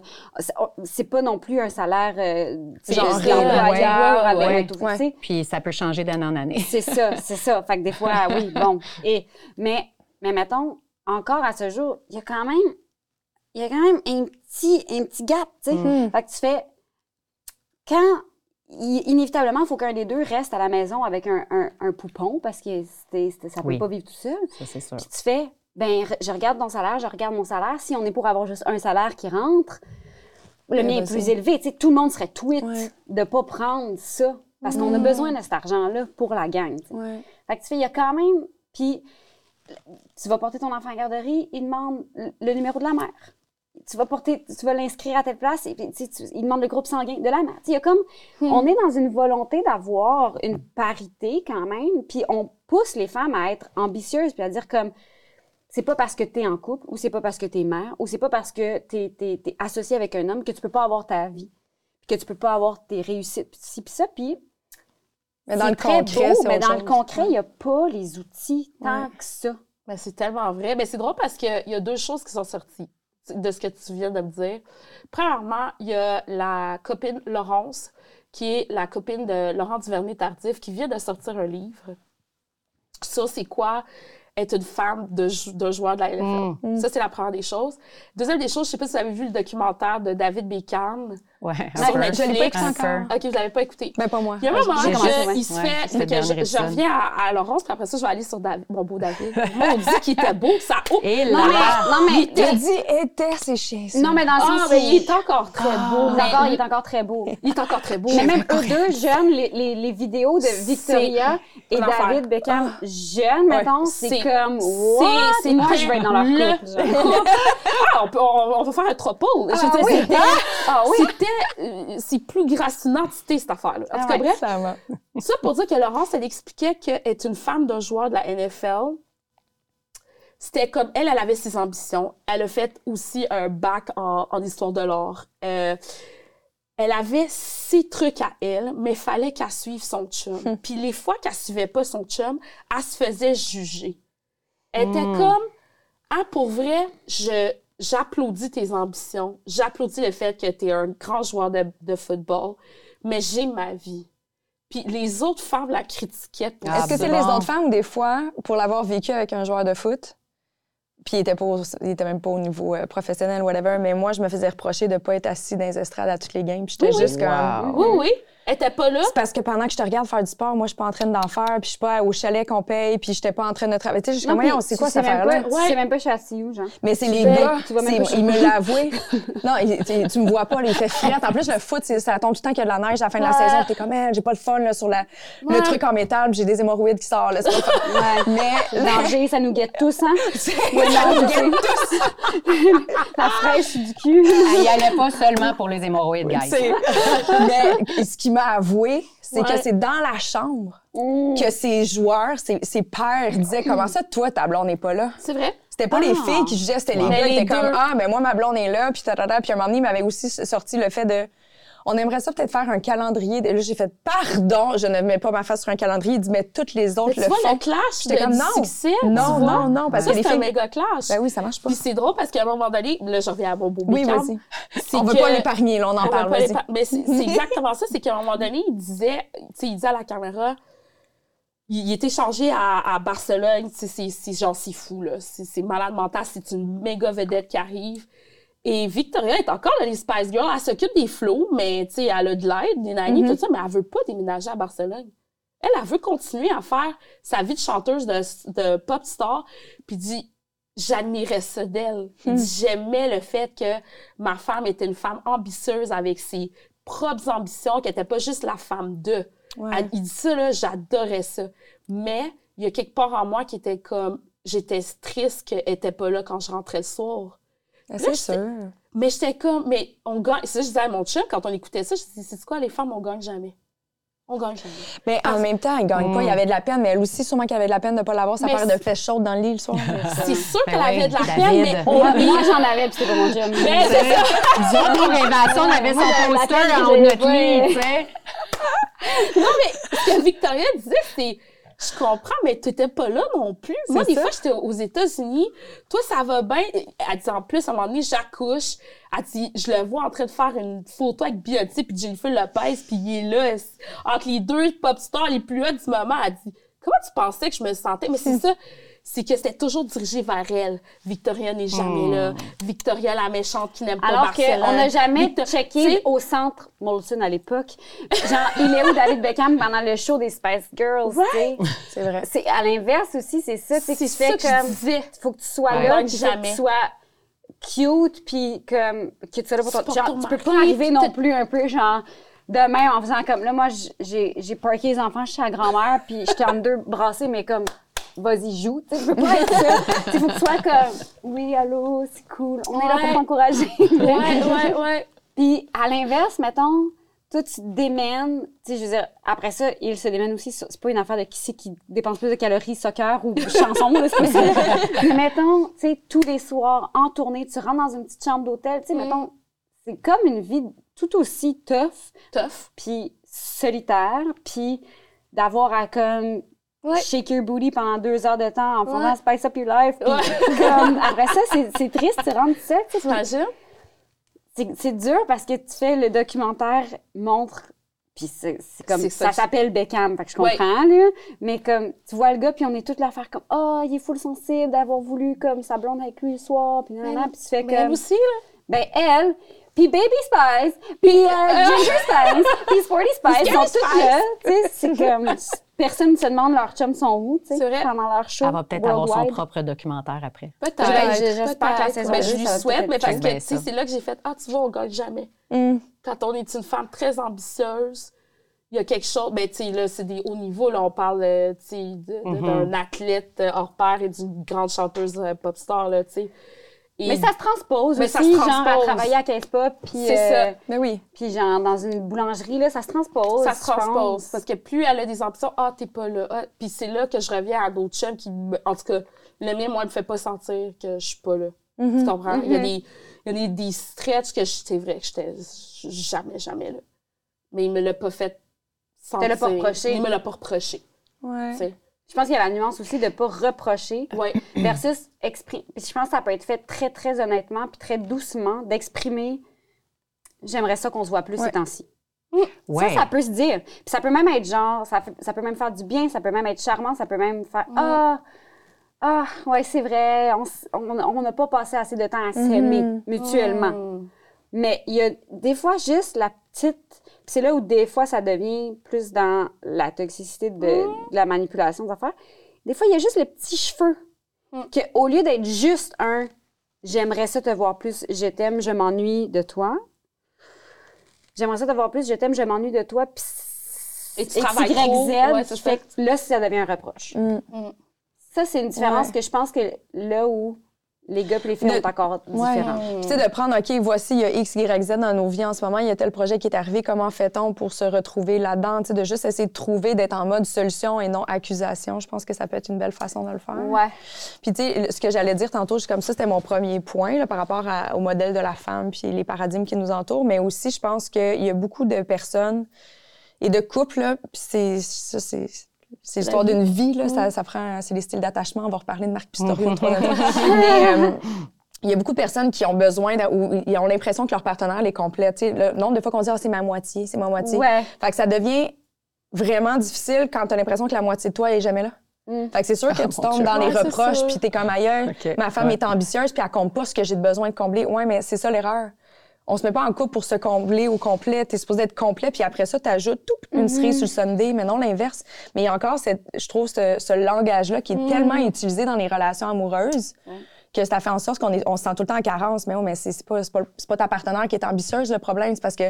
c'est- pas non plus un salaire... Euh, Genre, de l'employeur ouais, avec ouais, un tout- ouais. Puis ça peut changer d'année en année. C'est ça, (laughs) c'est ça. Fait que des fois, oui, bon. Et, mais, mais mettons, encore à ce jour, il y a quand même, il y a quand même un petit, un petit gap, tu sais. Mm. Fait que tu fais, quand, inévitablement, il faut qu'un des deux reste à la maison avec un, un, un poupon parce que c'était- c'était- ça peut Oui. pas vivre tout seul. Ça, c'est sûr. Puis tu fais, ben, je regarde ton salaire, je regarde mon salaire. Si on est pour avoir juste un salaire qui rentre, le Ouais, mien est vas-y. plus élevé. Tu sais, tout le monde serait tweet Ouais. de pas prendre ça parce qu'on a besoin de cet argent-là pour la gang. Ouais. Fait que tu fais, il y a quand même. Puis, tu vas porter ton enfant en garderie, il demande le- numéro de la mère. Tu vas porter, tu vas l'inscrire à telle place, et puis, tu il demande le groupe sanguin de la mère. Il y a comme, on est dans une volonté d'avoir une parité quand même, puis on pousse les femmes à être ambitieuses, puis à dire comme, c'est pas parce que tu es en couple, ou c'est pas parce que tu es mère, ou c'est pas parce que tu es, associé avec un homme que tu peux pas avoir ta vie, que tu peux pas avoir tes réussites, puis ci, puis ça, puis Mais dans c'est le très concret, beau, mais dans le concret, il n'y a pas les outils tant Ouais. que ça. Ben, c'est tellement vrai. Mais c'est drôle parce qu'il y a deux choses qui sont sorties de ce que tu viens de me dire. Premièrement, il y a la copine Laurence, qui est la copine de Laurent Duvernay-Tardif, qui vient de sortir un livre sur c'est quoi être une femme de, jou- de joueur de la NFL. Mm. Ça, c'est la première des choses. Deuxième des choses, je sais pas si vous avez vu le documentaire de David Beckham. Ouais. Je l'ai pas écouté encore. OK, vous l'avez pas écouté. Ben, pas moi. Il y a un moment que ouais. il se Ouais, fait... le que je, je reviens à, à Laurence, puis après ça, je vais aller sur David, mon beau David. Mon Dieu, qui était beau, ça... Oh! Et Non, là, mais, non, mais, Il a dit était, c'est chiant, ça. non, mais dans le Ah, sens mais il est encore très beau. il, est mais- encore, il est encore très beau. Il est encore très beau. Mais même eux deux, jeunes, les, les, les vidéos de Victoria et. David Beckham, jeunes, mettons, c'est comme, c'est- what? c'est Moi, je vais être dans leur le couple. (laughs) Ah, on, peut- on- on va faire un c'était, Ah oui? c'était, c'est plus entité, cette affaire-là. En tout Ah cas, ouais. bref, Ça va. (laughs) ça pour dire que Laurence, elle expliquait qu'elle est une femme d'un joueur de la NFL. C'était comme elle, elle avait ses ambitions. Elle a fait aussi un bac en, en histoire de l'art. Euh, elle avait ses trucs à elle, mais fallait qu'elle suive son chum. (laughs) Puis les fois qu'elle suivait pas son chum, elle se faisait juger. Elle était Mm. comme, ah, pour vrai, je, j'applaudis tes ambitions. J'applaudis le fait que tu es un grand joueur de, de football, mais j'ai ma vie. Puis les autres femmes la critiquaient pour Ah, Est-ce que c'est les autres femmes ou des fois, pour l'avoir vécu avec un joueur de foot, puis il était, pas au- il était même pas au niveau euh, professionnel, whatever, mais moi, je me faisais reprocher de pas être assis dans les estrades à toutes les games, puis j'étais Oui, juste oui. comme... Wow. Oui, oui. Elle était pas là? C'est parce que pendant que je te regarde faire du sport, moi, je suis pas en train d'en faire, puis je suis pas au chalet qu'on paye, puis j'étais pas en train de travailler. Tu sais, je suis comme, c'est tu quoi même affaire-là? pas- Tu sais même pas je suis assis où, genre. Mais c'est les gars, tu vois même c'est- pas, je- il me l'a avoué. (laughs) non, il- tu, me vois pas, là, il fait frette. En plus, le foot, ça tombe tout le temps qu'il y a de la neige à la fin de la saison. T'es comme, Eh, j'ai pas le fun là, sur la, le truc en métal, puis j'ai des hémorroïdes qui sortent. Là. (laughs) Mais danger, ça nous guette tous, hein? (laughs) Oui, non, je sais. La fraîche du cul. elle y allait pas seulement pour les hémorroïdes, guys. Mais ce qu'il m'a avoué, c'est Ouais. que c'est dans la chambre Mm. que ses joueurs, ses, ses pères disaient Comment ça, toi, ta blonde n'est pas là? C'est vrai. C'était pas les Ah. filles qui jugeaient, c'était les gars qui les étaient comme. Ah, ben moi, ma blonde est là, puis tatata. Puis à un moment donné, il m'avait aussi sorti le fait de. On aimerait ça peut-être faire un calendrier. Et là, j'ai fait Pardon, je ne mets pas ma face sur un calendrier. Il dit Mais toutes les Mais autres tu le vois, font. le clash de comme, non. succès, Non, non, non, parce ça, que les c'est un méga clash. Ben oui, ça marche pas. Puis c'est drôle parce qu'à un moment donné, là, je reviens à mon beau Oui, vas-y. On veut que- pas l'épargner, là, on en On parle, pas Mais c'est c'est (laughs) exactement ça, c'est qu'à un moment donné, il disait, tu sais, il disait à la caméra, il, était changé à, à Barcelone, c'est c'est genre, c'est fou, là. C'est c'est malade mental, c'est une méga vedette qui arrive. Et Victoria est encore dans les Spice Girls, elle s'occupe des flots, mais tu sais, elle a de l'aide, des nannies, Mhm. tout ça, mais elle veut pas déménager à Barcelone. Elle, elle veut continuer à faire sa vie de chanteuse, de, de pop star, puis dit, j'admirais ça d'elle. Dit, J'aimais le fait que ma femme était une femme ambitieuse avec ses propres ambitions, qu'elle était pas juste la femme de. Ouais. Elle- il dit ça, là, j'adorais ça. Mais il y a quelque part en moi qui était comme, j'étais triste qu'elle était pas là quand je rentrais le soir. C'est sûr. Mais j'étais comme, mais on gagne. Ça, je disais à mon chum, quand on écoutait ça, je disais, c'est quoi, les femmes, on gagne jamais. On gagne jamais. Mais en même temps, elle gagne pas. Il y avait de la peine, mais elle aussi, sûrement qu'elle avait de la peine de pas l'avoir, sa paire de c'est- flèches chaudes dans le lit le soir. (laughs) C'est sûr Ben qu'elle oui, avait de la David. peine, mais on Moi, moi, j'en avais, puis c'était pas mon chum. Mais c'est ça. Révation, on avait son poster en haut de notre lit, tu sais. Non, mais ce que Victoria disait, c'est je comprends, mais tu n'étais pas là non plus. Moi, des ça. fois, j'étais aux États-Unis. Toi, ça va bien? Elle dit en plus, à un moment donné, j'accouche. Elle dit, je le vois en train de faire une photo avec Beyoncé puis Jennifer Lopez, puis il est là, entre les deux pop stars les plus hauts du moment. Elle dit, comment tu pensais que je me sentais? Mais c'est Hmm. ça. C'est que c'était toujours dirigé vers elle. Victoria n'est jamais là. Victoria, la méchante qui n'aime pas Alors Barcelone. qu'on n'a jamais Victor- checké au centre Molson à l'époque. Genre, il est où David Beckham pendant le show des Spice Girls, tu sais? C'est vrai. C'est à l'inverse aussi, c'est ça, C'est ça fait que je comme disais. faut que tu sois Ouais. là, Ouais, faut que tu sois cute, puis comme que tu sois là pour ton genre, ton tu peux pas arriver non plus un peu genre demain en faisant comme là moi j'ai parké les enfants chez la grand-mère puis j'étais en deux brassés mais comme vas-y joue tu sais je peux pas être tu sais faut que tu sois comme oui allô c'est cool on est là pour t'encourager Ouais, ouais, ouais. puis à l'inverse, mettons, toi, tu te démènes. Tu sais, je veux dire, après ça, il se démène aussi. sur- C'est pas une affaire de qui c'est qui dépense plus de calories, soccer ou (laughs) chanson, c'est pas ça. Mais mettons, tu sais, tous les soirs, en tournée, tu rentres dans une petite chambre d'hôtel. Tu sais, Mm. mettons, c'est comme une vie tout aussi tough, Tough. puis solitaire, puis d'avoir à comme Ouais. shake your booty pendant deux heures de temps en faisant Ouais. Spice Up Your Life. Ouais. (laughs) comme, après ça, c'est triste, tu rentres seul, c'est dur parce que tu fais le documentaire montre puis c'est comme ça, s'appelle Beckham fait que je Ouais. comprends là mais comme tu vois le gars puis on est toutes là à faire comme oh il est full sensible d'avoir voulu comme sa blonde avec lui le soir puis nanana, puis tu fais Mais elle comme aussi, là. ben elle puis Baby Spice puis euh, (laughs) Ginger Spice puis Sporty Spice ils sont toutes là tu sais c'est comme personne ne se demande leurs chums sont où tu sais C'est vrai. pendant leur show Elle va peut-être avoir son propre documentaire après. Peut-être. Ouais, j'espère que la saison Ben, je lui souhaite, mais parce que, Ben, c'est là que j'ai fait, ah, tu vois, on gagne jamais. Hmm. Quand on est une femme très ambitieuse, il y a quelque chose, ben, tu sais, là, c'est des hauts niveaux, là, on parle, euh, tu sais, d'un athlète euh, hors pair et d'une grande chanteuse euh, pop star, là, tu sais. Et mais ça se transpose Mais aussi ça se genre à transpose. travailler à Pop puis C'est euh, ça. Mais oui. Puis genre, dans une boulangerie, là, ça se transpose. ça se transpose. Parce que plus elle a des ambitions, ah, t'es pas là. Ah, Puis c'est là que je reviens à d'autres chums qui, me- en tout cas, le mien, moi, me fait pas sentir que je suis pas là. Tu comprends? Il y a Mhm. des, il y a des, des stretches que c'est vrai que j'étais jamais, jamais là. Mais il me l'a pas fait sentir. l'a pas reproché. Il me l'a pas reproché. Ouais. Je pense qu'il y a la nuance aussi de pas reprocher Ouais. (clears throat) versus exprimer. Puis je pense que ça peut être fait très, très honnêtement puis très doucement d'exprimer j'aimerais ça qu'on se voit plus Ouais. ces temps-ci. Ouais. Ça, ça peut se dire. Puis ça peut même être genre, ça, fait- ça peut même faire du bien, ça peut même être charmant, ça peut même faire Ah, ah, ouais, c'est vrai, on n'a pas passé assez de temps à s'aimer Mhm. mutuellement. Mm. Mais il y a des fois juste la petite. C'est là où des fois ça devient plus dans la toxicité de, de la manipulation des affaires. Des fois, il y a juste le petit cheveu. Mm. Que au lieu d'être juste un j'aimerais ça te voir plus, je t'aime, je m'ennuie de toi. J'aimerais ça te voir plus, je t'aime, je m'ennuie de toi. Puis Et tu travailles Ouais, fait ça. que là, ça devient un reproche. Mm. Ça, c'est une différence Ouais. que je pense que là où les gars et les filles De- sont encore Ouais. différents. Puis, Tu sais, de prendre, OK, voici, il y a X, Y, Z dans nos vies en ce moment, il y a tel projet qui est arrivé, comment fait-on pour se retrouver là-dedans? Tu sais, de juste essayer de trouver, d'être en mode solution et non accusation. Je pense que ça peut être une belle façon de le faire. Ouais. Puis, tu sais, ce que j'allais dire tantôt, comme ça, c'était mon premier point là, par rapport à- au modèle de la femme puis les paradigmes qui nous entourent. Mais aussi, je pense qu'il y a beaucoup de personnes et de couples, là, puis c'est c'est. L'histoire d'une vie, là. Ça, ça prend. C'est les styles d'attachement. On va reparler de Marc troisième fois. (laughs) Mais euh, il y a beaucoup de personnes qui ont besoin de- ou ils ont l'impression que leur partenaire les complète. Tu sais, le nombre de fois qu'on dit Ah, c'est ma moitié, c'est ma moitié. Ouais. Fait que ça devient vraiment difficile quand tu as l'impression que la moitié de toi est jamais là. Mm. Fait que c'est sûr que Ah, tu tombes Dieu. dans les Ouais, reproches, puis t'es comme ailleurs. Ma femme Ouais. est ambitieuse, puis elle compte pas ce que j'ai de besoin de combler. Ouais, mais c'est ça l'erreur. On se met pas en couple pour se combler au complet. T'es supposé être complet, puis après ça, t'ajoutes tout une cerise sur le Sunday, mais non l'inverse. Mais il y a encore, cette, je trouve, ce, ce langage-là qui est tellement utilisé dans les relations amoureuses que ça fait en sorte qu'on est- on se sent tout le temps en carence. Mais, oh, mais c'est pas, c'est pas, c'est pas ta partenaire qui est ambitieuse, le problème. C'est parce que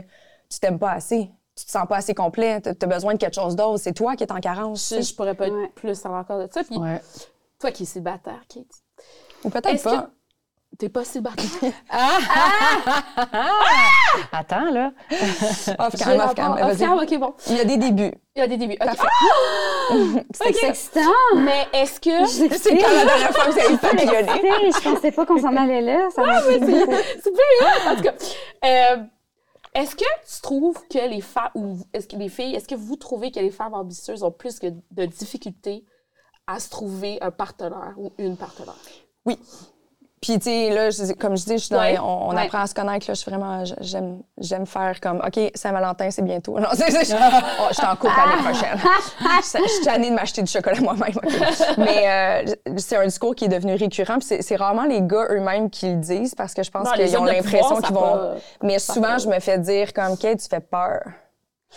tu t'aimes pas assez. Tu te sens pas assez complet. Tu as besoin de quelque chose d'autre. C'est toi qui es en carence. Je, je pourrais pas être Ouais. plus savoir encore de ça. Puis Ouais. toi qui es célibataire, Kate, Ou peut-être pas. que t'es pas célibataire? (laughs) Attends, là. (laughs) Off cam, off cam. Ah, Vas-y. cam, OK, bon. Il y a des débuts. Il y a des débuts. OK. Parfait. (gasps) (gasps) C'est C'est excitant. Mais est-ce que... C'est quand la dernière fois que vous avez (laughs) papillonné? Je pensais pas qu'on s'en allait là. Ça m'a c'est bien hot, en tout cas. Euh, est-ce que tu trouves que les femmes, ou est-ce que les filles, est-ce que vous trouvez que les femmes ambitieuses ont plus que de difficultés à se trouver un partenaire ou une partenaire? Puis, tu sais, là, je- comme je dis, je suis dans- Ouais. on, on Ouais. apprend à se connaître. Là, je suis vraiment, j'aime, j'aime faire comme, OK, Saint-Valentin, c'est bientôt. Non, (laughs) c'est, c'est- oh, je suis en couple l'année prochaine. je, je suis tannée de m'acheter du chocolat moi-même. OK. Mais euh, c'est un discours qui est devenu récurrent. Puis c'est, c'est rarement les gars eux-mêmes qui le disent parce que je pense qu'ils ont l'impression pouvoir, qu'ils vont. pas- Mais souvent, je me fais dire comme, OK, tu fais peur.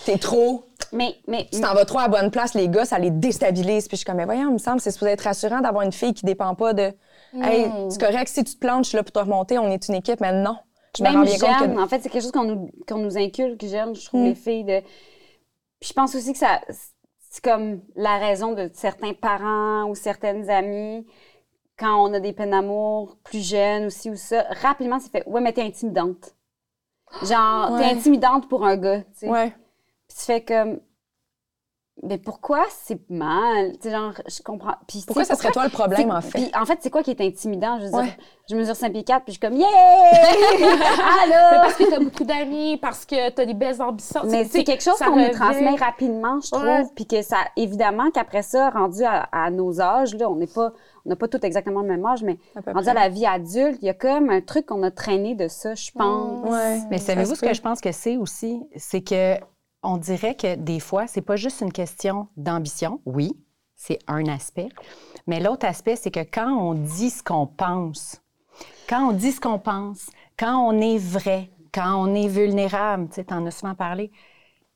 T'es trop. Mais, mais, Tu t'en vas trop à la bonne place, les gars, ça les déstabilise. Puis je suis comme, mais voyons, il me semble, c'est supposé être rassurant d'avoir une fille qui dépend pas de, hey, Hmm. c'est correct, si tu te plantes, je suis là pour te remonter, on est une équipe, mais non. Je me rends même compte jeune, que. en fait, c'est quelque chose qu'on nous, qu'on nous inculque jeune, je trouve, les filles. De... Puis je pense aussi que ça, c'est comme la raison de certains parents ou certaines amies, quand on a des peines d'amour plus jeunes aussi ou ça, rapidement, c'est fait, ouais, mais t'es intimidante. Genre, Ouais. t'es intimidante pour un gars, tu sais. Ouais. Puis tu fais comme, mais pourquoi c'est mal? Tu sais, genre, je comprends. Puis, Pourquoi ça serait toi le problème, en fait? Puis en fait, c'est quoi qui est intimidant? Je veux Ouais. dire, je mesure 5 pieds 4, puis je suis comme, yeah! (laughs) Allô! Parce que t'as beaucoup d'amis, parce que t'as des belles ambitions. Mais c'est quelque chose qu'on nous transmet rapidement, je trouve. Ouais. Puis que ça, évidemment, qu'après ça, rendu à, à nos âges, là, on n'est pas, on n'a pas tous exactement le même âge, mais rendu à la vie adulte, il y a comme un truc qu'on a traîné de ça, je pense. Ouais. Mais savez-vous ce que je pense que c'est aussi? C'est que on dirait que des fois, c'est pas juste une question d'ambition. Oui, c'est un aspect. Mais l'autre aspect, c'est que quand on dit ce qu'on pense, quand on dit ce qu'on pense, quand on est vrai, quand on est vulnérable, tu sais, t'en as souvent parlé,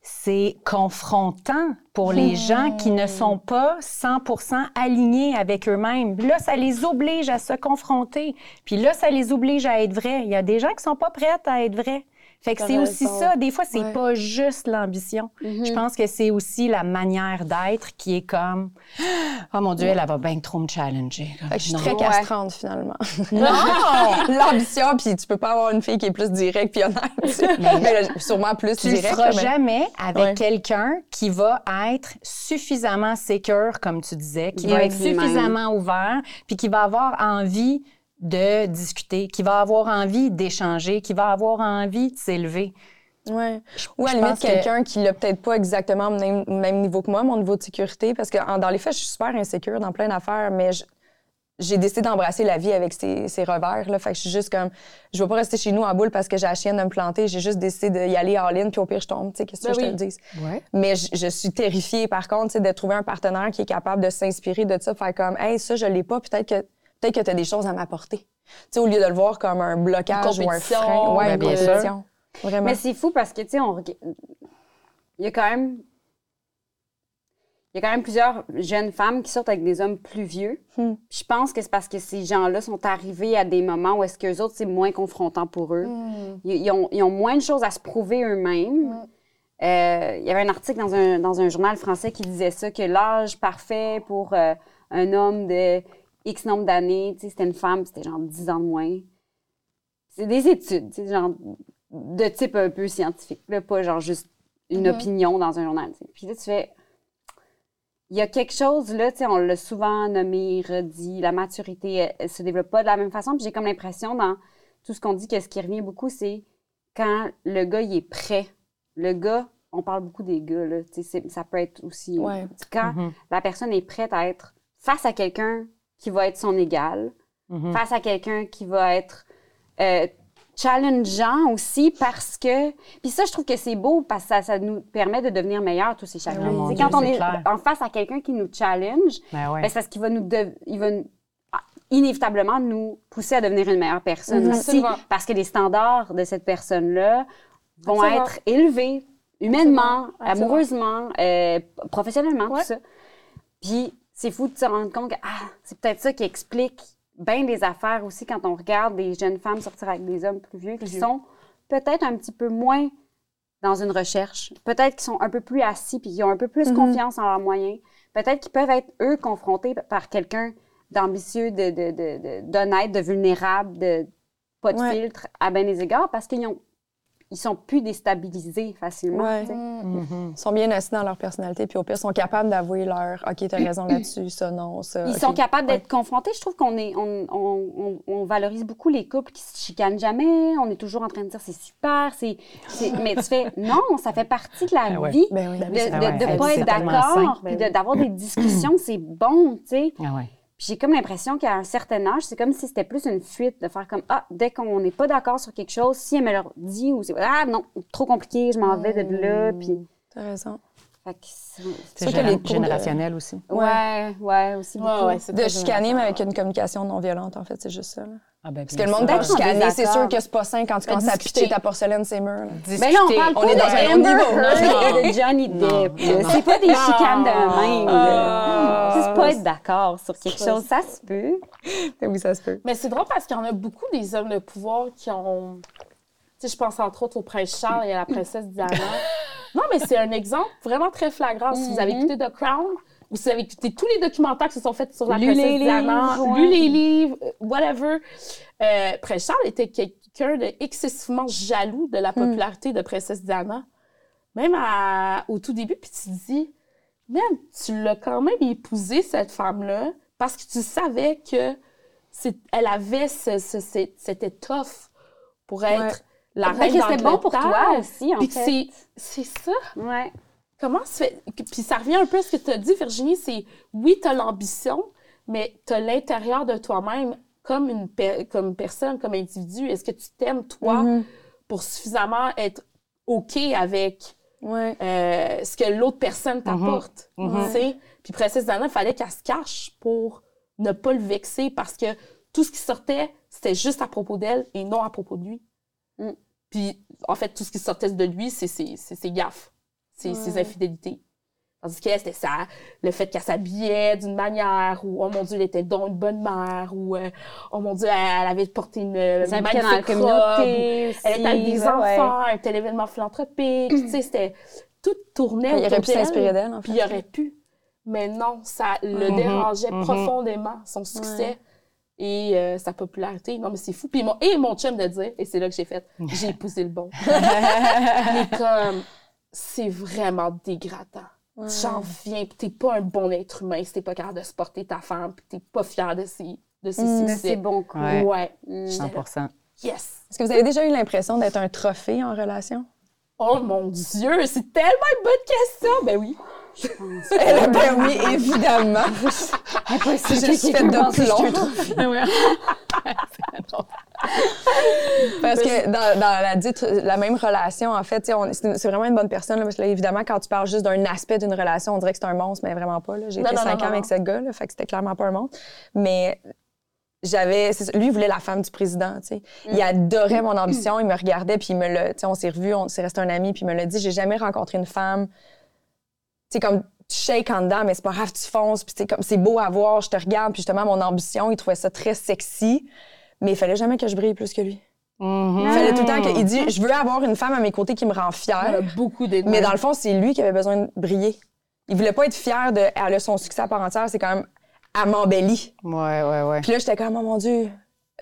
c'est confrontant pour les gens qui ne sont pas 100% alignés avec eux-mêmes. Là, ça les oblige à se confronter. Puis là, ça les oblige à être vrais. Il y a des gens qui sont pas prêts à être vrais. Fait que c'est aussi ça. Des fois, c'est Ouais. pas juste l'ambition. Je pense que c'est aussi la manière d'être qui est comme Oh mon Dieu, elle, elle va bien trop me challenger. Comme, Fait que je suis non. très Ouais. castrante, finalement. Non! (laughs) L'ambition, puis tu peux pas avoir une fille qui est plus directe puis honnête. tu. (laughs) Mais là, sûrement plus Tu directe. feras mais- jamais avec Ouais. quelqu'un qui va être suffisamment sécure, comme tu disais, qui va être suffisamment ouvert, puis qui va avoir envie de discuter, qui va avoir envie d'échanger, qui va avoir envie de s'élever. Ouais. Ou à la limite, que- quelqu'un qui l'a peut-être pas exactement au même, même niveau que moi, mon niveau de sécurité, parce que en- dans les faits, je suis super insécure dans plein d'affaires, mais je- j'ai décidé d'embrasser la vie avec ses, ses revers. Là. Fait que je suis juste comme, je vais pas rester chez nous en boule parce que j'ai la chienne de me planter. J'ai juste décidé d'y aller all-in, puis au pire, je tombe. Tu sais, qu'est-ce que Ben je te le dise? Ouais. Mais je, je suis terrifiée, par contre, de trouver un partenaire qui est capable de s'inspirer de ça, faire comme, hey, ça, je l'ai pas, peut-être que, peut-être que tu as des choses à m'apporter. Tu sais, au lieu de le voir comme un blocage ou un frein. Ouais, une bien sûr. Vraiment. Mais c'est fou parce que, tu sais, on... il y a quand même. Il y a quand même plusieurs jeunes femmes qui sortent avec des hommes plus vieux. Hmm. Je pense que c'est parce que ces gens-là sont arrivés à des moments où est-ce qu'eux autres, c'est moins confrontant pour eux. Ils, ils ont, ils ont moins de choses à se prouver eux-mêmes. Euh, il y avait un article dans un, dans un journal français qui disait ça, que l'âge parfait pour euh, un homme de X nombre d'années, tu sais, c'était une femme, c'était genre 10 ans de moins. C'est des études, tu sais, genre de type un peu scientifique, là, pas genre juste une Mhm. opinion dans un journal. Puis là, tu fais. Il y a quelque chose, là, tu sais, on l'a souvent nommé, redit, la maturité, elle, elle se développe pas de la même façon. Puis j'ai comme l'impression, dans tout ce qu'on dit, que ce qui revient beaucoup, c'est quand le gars, il est prêt. Le gars, on parle beaucoup des gars, là, tu sais, ça peut être aussi. Ouais. Quand Mhm. la personne est prête à être face à quelqu'un qui va être son égal, Mhm. face à quelqu'un qui va être euh, challengeant aussi parce que... Puis ça, je trouve que c'est beau parce que ça, ça nous permet de devenir meilleurs tous et chacun. Ah, Dieu, quand on est clair. en face à quelqu'un qui nous challenge, Ben ouais. ben, c'est parce qu'il va nous... de- il va ah, inévitablement nous pousser à devenir une meilleure personne Mhm. aussi Absolument. parce que les standards de cette personne-là vont Absolument. être élevés humainement. Absolument. amoureusement, euh, professionnellement, Ouais. tout ça. Puis c'est fou de se rendre compte que ah, c'est peut-être ça qui explique bien des affaires aussi quand on regarde des jeunes femmes sortir avec des hommes plus vieux qui vieux. sont peut-être un petit peu moins dans une recherche, peut-être qu'ils sont un peu plus assis puis qui ont un peu plus Mhm. confiance en leurs moyens, peut-être qu'ils peuvent être eux confrontés par quelqu'un d'ambitieux, de, de, de, de- d'honnête, de vulnérable, de pas de Ouais. filtre à bien des égards parce qu'ils ont ils sont plus déstabilisés facilement. Ouais. Mhm. Ils sont bien assis dans leur personnalité, puis au pire, ils sont capables d'avouer leur OK, t'as raison (clears throat) là-dessus, ça, non, ça. Ils sont capables d'être confrontés. Je trouve qu'on est, on, on- on- on valorise beaucoup les couples qui se chicanent jamais. On est toujours en train de dire c'est super, c'est, mais tu fais (laughs) non, ça fait partie de la Ah ouais. vie. Ben oui. De Ben ne oui, Ah ouais, pas être d'accord, Ben de- d'avoir des discussions, (clears throat) c'est bon, tu sais. Ah ouais. J'ai comme l'impression qu'à un certain âge, c'est comme si c'était plus une fuite de faire comme ah dès qu'on n'est pas d'accord sur quelque chose, si elle me le dit ou c'est ah non trop compliqué, je m'en vais de là, puis T'as raison. Fait que c'est- C'est géné- cours de- générationnel aussi. ouais ouais aussi beaucoup. Ouais, ouais, c'est De chicaner, mais avec une communication non violente, en fait, c'est juste ça. là. Ah ben, Parce que le monde va chicaner, c'est sûr que c'est pas sain quand tu commences à pitcher ta porcelaine, ses murs. là. Ben là, on parle on pas est de dans un autre Amber niveau. Heard de Johnny Depp. C'est pas des chicanes de même. Ah. là. Juste pas être d'accord sur quelque C'est chose, ça se peut. (laughs) Oui, ça se peut. Mais c'est drôle parce qu'il y en a beaucoup des hommes de pouvoir qui ont. Tu sais, je pense entre autres au prince Charles et à la princesse Diana. Non, mais c'est un exemple vraiment très flagrant. Si vous avez Mhm. écouté The Crown, ou si vous avez écouté tous les documentaires qui se sont faits sur la Lu princesse Diana, ouais. lu les livres, euh, whatever, euh, prince Charles était quelqu'un de excessivement jaloux de la popularité de princesse Diana. Même à- au tout début, puis tu te dis, même, tu l'as quand même épousée, cette femme-là, parce que tu savais que elle avait ce, ce- ce- cette étoffe pour être Ouais. La reine que c'était bon pour toi aussi, en Puis fait. c'est c'est ça. Ouais. Comment se fait... Puis ça revient un peu à ce que tu as dit, Virginie, c'est oui, tu as l'ambition, mais tu as l'intérieur de toi-même comme une pe- comme personne, comme individu. Est-ce que tu t'aimes, toi, Mhm. pour suffisamment être OK avec Ouais. euh, ce que l'autre personne t'apporte. Mhm. tu sais? Puis Princesse Diana, il fallait qu'elle se cache pour ne pas le vexer parce que tout ce qui sortait, c'était juste à propos d'elle et non à propos de lui. Puis en fait, tout ce qui sortait de lui, c'est ses, gaffes, c'est ses infidélités. Tandis qu'elle, c'était ça, le fait qu'elle s'habillait d'une manière, ou oh mon Dieu, elle était donc une bonne mère, ou euh, oh mon Dieu, elle, elle avait porté une, une impliquait dans la magnifique robe, communauté aussi. elle était avec des ouais, enfants, un tel événement philanthropique, tu sais, c'était... Tout tournait Il autour aurait pu s'inspirer d'elle, en fait. Puis il aurait pu. Mais non, ça le Mhm, dérangeait mhm. profondément, son succès et euh, sa popularité. Non, mais c'est fou. Puis mon, et mon chum de dire, et c'est là que j'ai fait, (laughs) j'ai épousé le bon. (laughs) est comme, c'est vraiment dégradant. Ouais. J'en viens, puis t'es pas un bon être humain si t'es pas capable de supporter ta femme, puis t'es pas fier de ses, de ses Mm. Mais succès. c'est bon coup. Ouais. Ouais. Mm. 100% Yes! Est-ce que vous avez déjà eu l'impression d'être un trophée en relation? Oh mon Dieu, c'est tellement une bonne question! Ben oui. Eh ben oui, évidemment. Impossible Je suis faite de pense je plomb. Parce que dans, dans la, dite, la même relation, en fait, c'est vraiment une bonne personne. là, parce que là, évidemment, quand tu parles juste d'un aspect d'une relation, on dirait que c'est un monstre, mais vraiment pas. J'ai été cinq ans avec ce gars, là, fait que c'était clairement pas un monstre. Mais j'avais... Lui, il voulait la femme du président, tu sais. Il adorait mon ambition, il me regardait, puis il me. Tu sais, on s'est revus, on s'est resté un ami, puis il me l'a dit. J'ai jamais rencontré une femme... Tu sais, comme tu shakes en dedans, mais c'est pas grave, tu fonces, puis c'est comme c'est beau à voir, je te regarde, puis justement, mon ambition, il trouvait ça très sexy, mais il fallait jamais que je brille plus que lui. Il fallait tout le temps qu'il dit Je veux avoir une femme à mes côtés qui me rend On a fière. beaucoup d'ennemis. Mais dans le fond, c'est lui qui avait besoin de briller. Il voulait pas être fier de. Elle a son succès à part entière, c'est quand même elle m'embellit. Ouais, ouais, ouais. Puis là, j'étais comme, oh mon Dieu.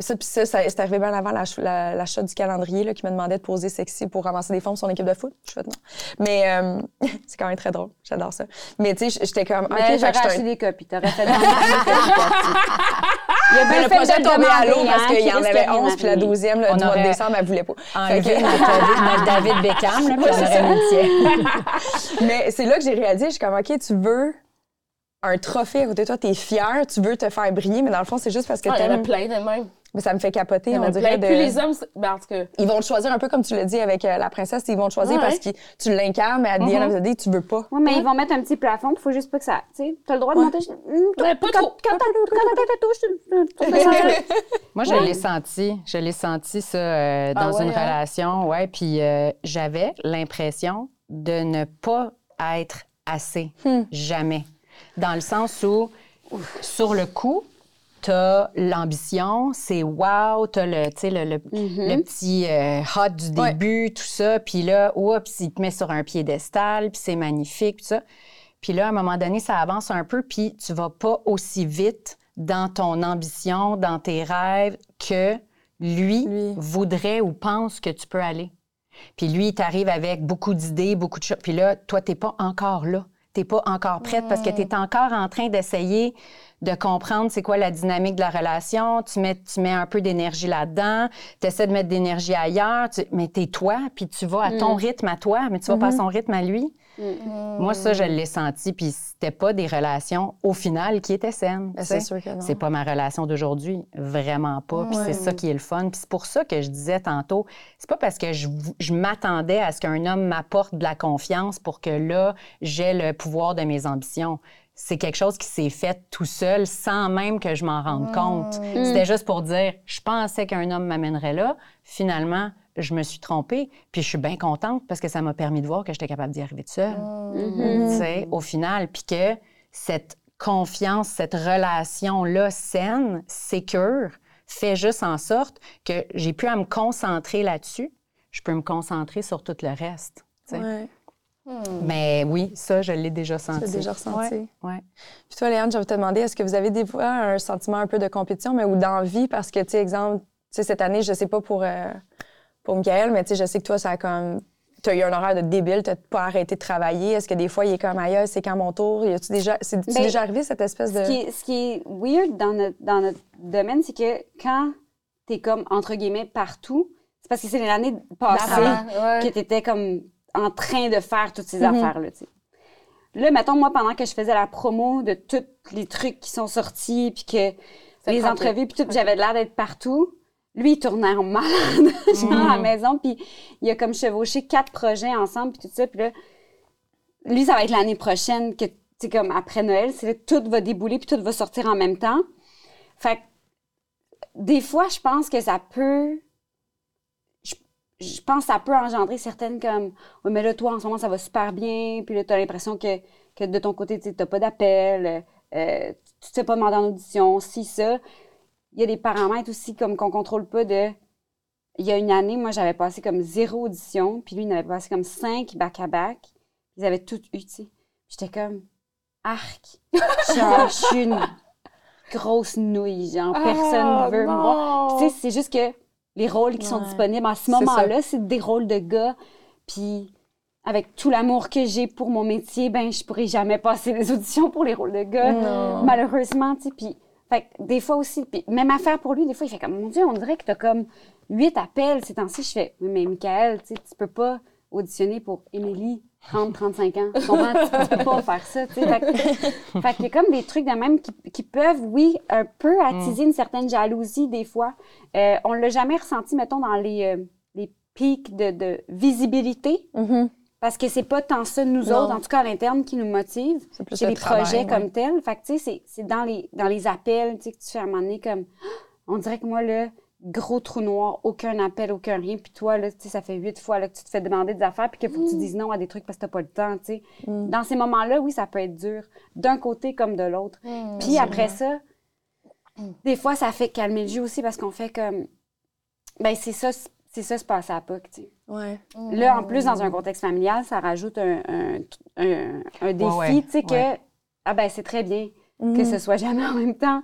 Ça, puis ça, ça c'est arrivé bien avant l'achat la, l'achat du calendrier là, qui me demandait de poser sexy pour ramasser des fonds pour son équipe de foot. Je fais non. Mais euh, (laughs) c'est quand même très drôle. J'adore ça. Mais tu sais, j'étais comme, OK, Mais fait j'aurais acheté des copies. T'aurais fait Il a Mais bien le fait projet de tombé à l'eau parce hein, qu'il y en avait de rien 11, puis la arriver. 12e, là, On du mois de aurait décembre, elle voulait pas. Enlever Fait que- (laughs) notre, David Beckham, là, puis on aurait mis le tien. (laughs) Mais c'est là que j'ai réalisé, je suis comme, OK, tu veux un trophée à côté de toi, t'es fier, tu veux te faire briller, mais dans le fond, c'est juste parce que Ah, il y en a t'aimes. plein de même. Mais ça me fait capoter, on dirait. De... Plus les hommes, ben, en tout cas, Ils vont te choisir un peu comme tu l'as dit avec euh, la princesse, ils vont te choisir Ouais. parce que tu l'incarnes, mais à end of the day, tu veux pas. Oui, mais ils vont mettre un petit plafond, il faut juste pas que ça. Tu sais, t'as le droit de Ouais. monter. Ouais, pas quand, trop. Quand, t'as- quand ta tête touche. Moi, je l'ai senti. Je l'ai senti, ça, euh, dans Ah ouais, une hein? relation. Ouais. Puis euh, j'avais l'impression de ne pas être assez. Hmm. Jamais. Dans le sens où, sur le coup, t'as l'ambition, c'est wow, t'as le, tu sais, le, le, le petit euh, hot du Ouais. début, tout ça. Puis là, oups, il te met sur un piédestal, puis c'est magnifique, tout ça. Puis là, à un moment donné, ça avance un peu, puis tu vas pas aussi vite dans ton ambition, dans tes rêves, que lui, Lui. voudrait ou pense que tu peux aller. Puis lui, il t'arrive avec beaucoup d'idées, beaucoup de choses. Puis là, toi, t'es pas encore là. T'es pas encore prête parce que tu es encore en train d'essayer de comprendre c'est quoi la dynamique de la relation. Tu mets, tu mets un peu d'énergie là-dedans. Tu essaies de mettre d'énergie ailleurs. Tu- mais t'es toi, puis tu vas à ton rythme à toi, mais tu vas pas à son rythme à lui. Moi, ça, je l'ai senti. Puis c'était pas des relations, au final, qui étaient saines. Ben, c'est sûr que non. C'est pas ma relation d'aujourd'hui, vraiment pas. Puis c'est ça qui est le fun. Puis c'est pour ça que je disais tantôt, c'est pas parce que je, je m'attendais à ce qu'un homme m'apporte de la confiance pour que là, j'ai le pouvoir de mes ambitions. C'est quelque chose qui s'est fait tout seul sans même que je m'en rende compte. C'était juste pour dire, je pensais qu'un homme m'amènerait là. Finalement, je me suis trompée. Puis je suis bien contente parce que ça m'a permis de voir que j'étais capable d'y arriver toute seule tu sais, au final, puis que cette confiance, cette relation-là saine, sécure, fait juste en sorte que j'ai pu à me concentrer là-dessus. Je peux me concentrer sur tout le reste. tu sais. Ouais, Mais oui, ça, je l'ai déjà tu senti. l'as déjà ressenti. Ouais, ouais. Puis toi, Léane, je vais te demander, est-ce que vous avez des fois un sentiment un peu de compétition, mais ou d'envie? Parce que, tu sais, exemple, tu sais, cette année, je sais pas pour, euh, pour Michael, mais tu sais, je sais que toi, ça a comme. Tu as eu un horaire de débile, tu pas arrêté de travailler. Est-ce que des fois, il est comme ailleurs, c'est quand mon tour? Y a-tu déjà, c'est Ben, déjà arrivé, cette espèce de. Ce qui, est, ce qui est weird dans notre, dans notre domaine, c'est que quand t'es comme, entre guillemets, partout, c'est parce que c'est l'année passée ouais. que t'étais comme en train de faire toutes ces Mhm. affaires-là, tu sais. Là, mettons, moi, pendant que je faisais la promo de tous les trucs qui sont sortis, puis que Ça les entrevues, puis tout, j'avais l'air d'être partout, lui, il tournait en malade, (laughs) genre, à la maison, puis il a comme chevauché quatre projets ensemble, puis tout ça, puis là, lui, ça va être l'année prochaine que, tu sais, comme après Noël, c'est là, tout va débouler, puis tout va sortir en même temps. Fait que, des fois, je pense que ça peut. Je, je pense que ça peut engendrer certaines comme. Oui, mais là, toi, en ce moment, ça va super bien, puis là, t'as l'impression que, que de ton côté, tu t'as pas d'appel, euh, tu t'es pas demandé en audition, si, ça. Il y a des paramètres aussi, comme qu'on contrôle pas de. Il y a une année, moi, j'avais passé comme zéro audition, puis lui, il avait passé comme cinq back-à-back. Ils avaient tout eu, tu sais. J'étais comme, arc. (laughs) Genre, je suis une grosse nouille, genre, personne Ah, veut me non. voir. Puis, tu sais, c'est juste que les rôles qui sont disponibles à ce moment-là, c'est des rôles de gars. Puis, avec tout l'amour que j'ai pour mon métier, ben, je pourrais jamais passer les auditions pour les rôles de gars, Non. malheureusement, tu sais. Puis, fait que des fois aussi, puis même affaire pour lui, des fois, il fait comme, mon Dieu, on dirait que t'as comme huit appels ces temps-ci. Je fais, Oui, mais Michael, tu peux pas auditionner pour Émilie, 30, 35 ans. Tu comprends? tu peux pas faire ça, tu sais. Fait, que- fait qu'il y a comme des trucs de même qui, qui peuvent, oui, un peu attiser une certaine jalousie des fois. Euh, on l'a jamais ressenti, mettons, dans les, euh, les pics de, de visibilité. Mhm. Parce que c'est pas tant ça, nous Non. autres, en tout cas à l'interne, qui nous motive. C'est plus les travail, projets ouais. comme tels. Fait que, tu sais, c'est- dans les, dans les appels, tu sais, que tu fais à un moment donné comme... (gasps) On dirait que moi, là, gros trou noir, aucun appel, aucun rien. Puis toi, là, tu sais, ça fait huit fois là, que tu te fais demander des affaires puis qu'il faut que tu dises non à des trucs parce que t'as pas le temps, tu sais. Mm. Dans ces moments-là, oui, ça peut être dur. D'un côté comme de l'autre. Puis après ça, des fois, ça fait calmer le jeu aussi parce qu'on fait comme... Ben, c'est ça, c'est ça se passer à POC, tu sais. Ouais. Là, en plus, dans un contexte familial, ça rajoute un, un, un- un défi, ouais, tu sais, que, ah ben, c'est très bien. que ce soit jamais en même temps.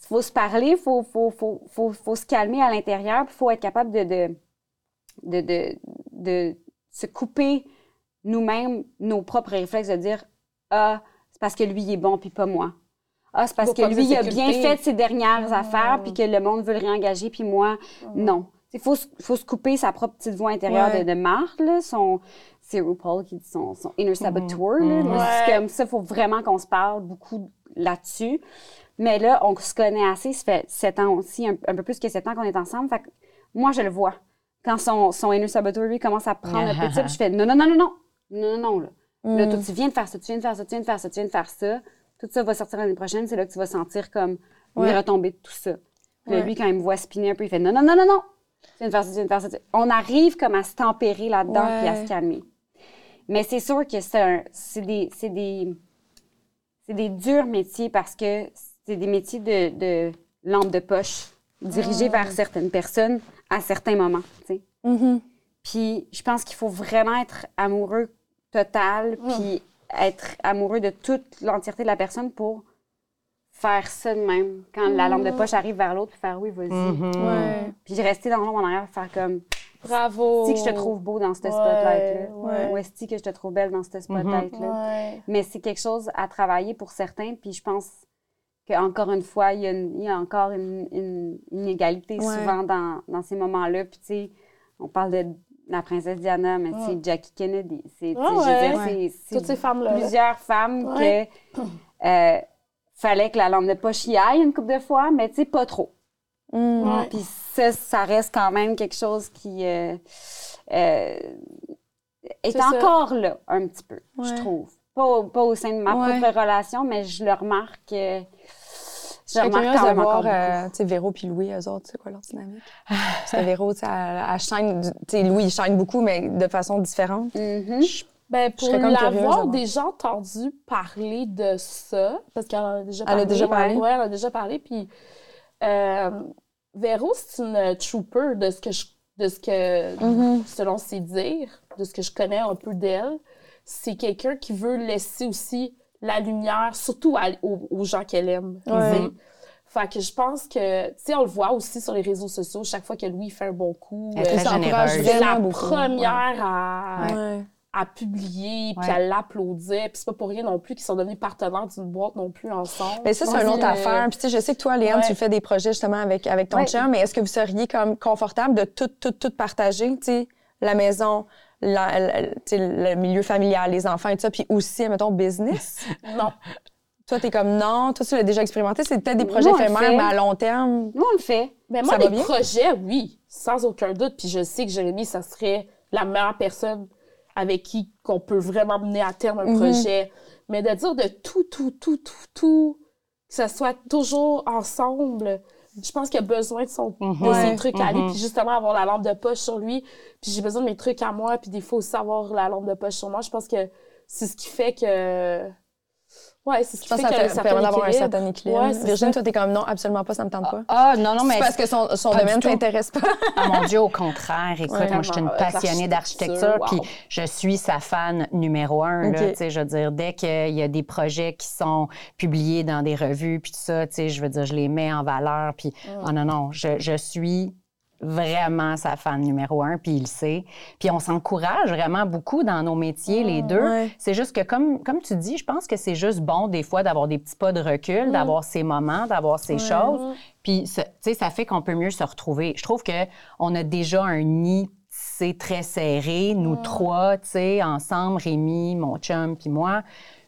Il faut se parler, il faut, faut, faut, faut, faut se calmer à l'intérieur, puis il faut être capable de, de, de, de, de se couper nous-mêmes nos propres réflexes, de dire Ah, c'est parce que lui, il est bon, puis pas moi. Ah, c'est parce que lui, il a bien fait ses dernières affaires, puis que le monde veut le réengager, puis moi, non. Il faut, se- faut se couper sa propre petite voix intérieure Ouais. de, de marde, là, son, c'est RuPaul qui dit son, son inner saboteur. Ouais. comme ça, il faut vraiment qu'on se parle beaucoup là-dessus. Mais là, on se connaît assez. Ça fait sept ans aussi, un, un peu plus que sept ans qu'on est ensemble. Fait que moi, je le vois. Quand son, son inner saboteur, lui, commence à prendre un peu de ça, puis je fais non, non, non, non, non. Non, non, non, là. Là, toi, tu viens de faire ça, tu viens de faire ça, tu viens de faire ça, tu viens de faire ça. Tout ça va sortir l'année prochaine. C'est là que tu vas sentir comme Ouais. les retombées de tout ça. Là, Ouais. lui, quand il me voit spinner un peu, il fait non, non, non, non, non. On arrive comme à se tempérer là-dedans Ouais. puis à se calmer. Mais c'est sûr que c'est des, c'est des, c'est des durs métiers parce que c'est des métiers de, de lampe de poche dirigés vers certaines personnes à certains moments. Mhm. Puis je pense qu'il faut vraiment être amoureux total, puis être amoureux de toute l'entièreté de la personne pour faire ça de même. Quand la lampe de poche arrive vers l'autre, puis faire oui, vas-y. Ouais. Puis rester dans l'ombre en arrière, faire comme Bravo. si que je te trouve beau dans ce Ouais, spotlight-là. ouais. Ou est-ce que je te trouve belle dans ce spotlight-là. Ouais. Mais c'est quelque chose à travailler pour certains. Puis je pense qu'encore une fois, il y a, une- il y a encore une, une inégalité Ouais. souvent dans, dans ces moments-là. Puis tu sais, on parle de la princesse Diana, mais c'est Jackie Kennedy. C'est, tu sais, Ouais, je veux dire, c'est- c'est Toutes ces femmes-là. là. plusieurs femmes Ouais. que euh, fallait que la lampe de poche y aille une couple de fois, mais tu sais, pas trop. Mm. Ouais. Puis ça, ça reste quand même quelque chose qui euh, euh, est, ça. encore là, un petit peu, je trouve. Pas au, pas au sein de ma Ouais. propre relation, mais je le remarque. euh, je remarque de même voir, encore euh, tu sais, Véro puis Louis, eux autres, c'est quoi leur dynamique? Parce que Véro, tu sais, elle, tu sais, Louis, il shine beaucoup, mais de façon différente. Mhm. Ben, pour l'avoir voir. déjà entendu parler de ça, parce qu'elle en a déjà Elle a parlé. déjà parlé? Ouais, elle en a déjà parlé. Puis, euh, Véro, c'est une trooper de ce que je, de ce que, Mm-hmm. selon ses dires, de ce que je connais un peu d'elle. C'est quelqu'un qui veut laisser aussi la lumière, surtout à- aux, aux gens qu'elle aime. Ouais. Fait que je pense que, tu sais, on le voit aussi sur les réseaux sociaux, chaque fois que Louis fait un bon coup. Elle est euh, la première à, Ouais. À publier, puis Ouais. à l'applaudir. Puis c'est pas pour rien non plus qu'ils sont devenus partenaires d'une boîte non plus ensemble. Mais ça, c'est une autre euh, affaire. Puis, tu sais, je sais que toi, Ouais. tu fais des projets justement avec, avec ton Ouais. chum, mais est-ce que vous seriez comme confortable de tout, tout, tout partager? Tu sais, la maison, la- la- le milieu familial, les enfants et tout ça, puis aussi, mettons, business? (laughs) Non. toi, t'es comme non. Toi, tu l'as déjà expérimenté. C'est peut-être des projets éphémères, mais à long terme. Nous, on le fait. Mais moi, Ça bien? projets, oui, sans aucun doute. Puis je sais que Jérémy, ça serait la meilleure personne avec qui qu'on peut vraiment mener à terme un Mhm. projet. Mais de dire de tout, tout, tout, tout, tout, que ça soit toujours ensemble, je pense qu'il a besoin de, son, de Ouais. ses trucs à lui, Mhm. puis justement avoir la lampe de poche sur lui. Puis j'ai besoin de mes trucs à moi, puis des fois aussi avoir la lampe de poche sur moi. Je pense que c'est ce qui fait que... Ouais, c'est ce qui Je pense fait que ça permet certain d'avoir un équilibre. certain équilibre. Ouais, Virginie, ça. toi, t'es comme non, absolument pas, ça me tente pas. Ah, non, non, mais C'est parce que son, son domaine t'intéresse pas. Ah mon Dieu, au contraire. Écoute, Ouais. moi, je suis une passionnée d'architecture, wow. puis je suis sa fan numéro un. là, je veux dire, dès qu'il y a des projets qui sont publiés dans des revues, puis tout ça, tu sais, je veux dire, je les mets en valeur, puis oh non, non, je, je suis vraiment sa fan numéro un, puis il le sait. Puis on s'encourage vraiment beaucoup dans nos métiers, les deux. ouais. C'est juste que, comme, comme tu dis, je pense que c'est juste bon, des fois, d'avoir des petits pas de recul, d'avoir ces moments, d'avoir ces choses. Puis, tu sais, ça fait qu'on peut mieux se retrouver. Je trouve qu'on a déjà un nid tissé très serré, nous trois, tu sais, ensemble, Rémi, mon chum, puis moi.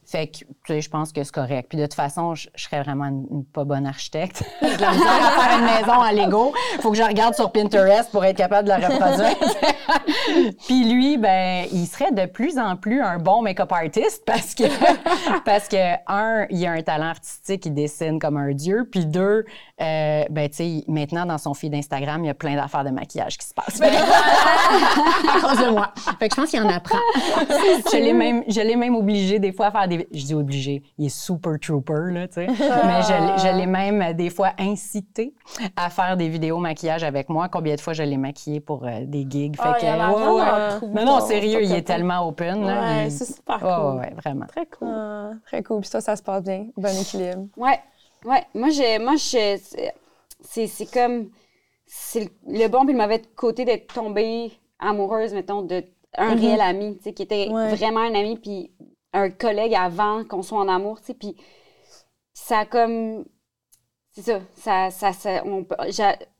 Fait que, tu sais, je pense que c'est correct. Puis de toute façon, je, je serais vraiment une, une pas bonne architecte. (laughs) J'ai de la misère à faire une maison en Lego. Faut que je regarde sur Pinterest pour être capable de la reproduire. (laughs) Puis lui, ben, il serait de plus en plus un bon make-up artist parce que, (laughs) parce que, un, il a un talent artistique, il dessine comme un dieu. Puis deux, euh, ben, tu sais, maintenant, dans son feed Instagram, il y a plein d'affaires de maquillage qui se passent. à cause de moi. Fait que je pense qu'il en apprend. je l'ai même, je l'ai même obligé des fois à faire des. Je dis obligé, il est super trooper, là, tu sais. Mais je, l'ai- je l'ai même euh, des fois incité à faire des vidéos maquillage avec moi. Combien de fois je l'ai maquillé pour euh, des gigs. Fait Ah, que, a ouais. cool, Non, non, sérieux, il est tellement open. là. Ouais, Il- c'est super Ouais, cool. ouais, ouais, vraiment. Très cool. Ah, très cool. Puis toi, ça se passe bien. Bon équilibre. Ouais, ouais. Moi, j'ai, moi, je, c'est, c'est comme, c'est le, le bon puis le mauvais côté d'être tombée amoureuse, mettons, de un Mhm. réel ami, tu sais, qui était Ouais. vraiment un ami puis un collègue avant qu'on soit en amour, tu sais, puis ça a comme, c'est ça, ça, ça, on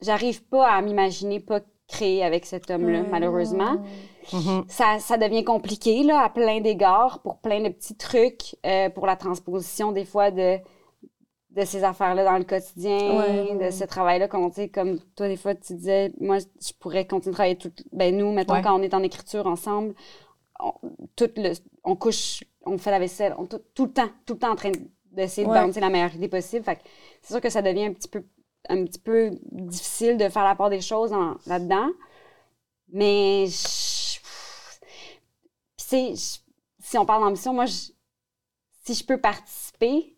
j'arrive pas à m'imaginer pas créer avec cet homme-là, malheureusement Mhm. ça, ça devient compliqué là, à plein d'égards pour plein de petits trucs, euh, pour la transposition des fois de, de ces affaires-là dans le quotidien, Ouais. de ce travail-là. Comme, tu sais, comme toi, des fois, tu disais, moi, je pourrais continuer de travailler tout. Ben, nous, mettons, Ouais. quand on est en écriture ensemble, on, tout le, on couche, on fait la vaisselle, on, tout, tout le temps, tout le temps en train d'essayer Ouais. de bouncer la meilleure idée possible. Fait c'est sûr que ça devient un petit peu un petit peu difficile de faire la part des choses en- là-dedans. Mais je- puis c'est- je- si on parle d'ambition, moi, je- si je peux participer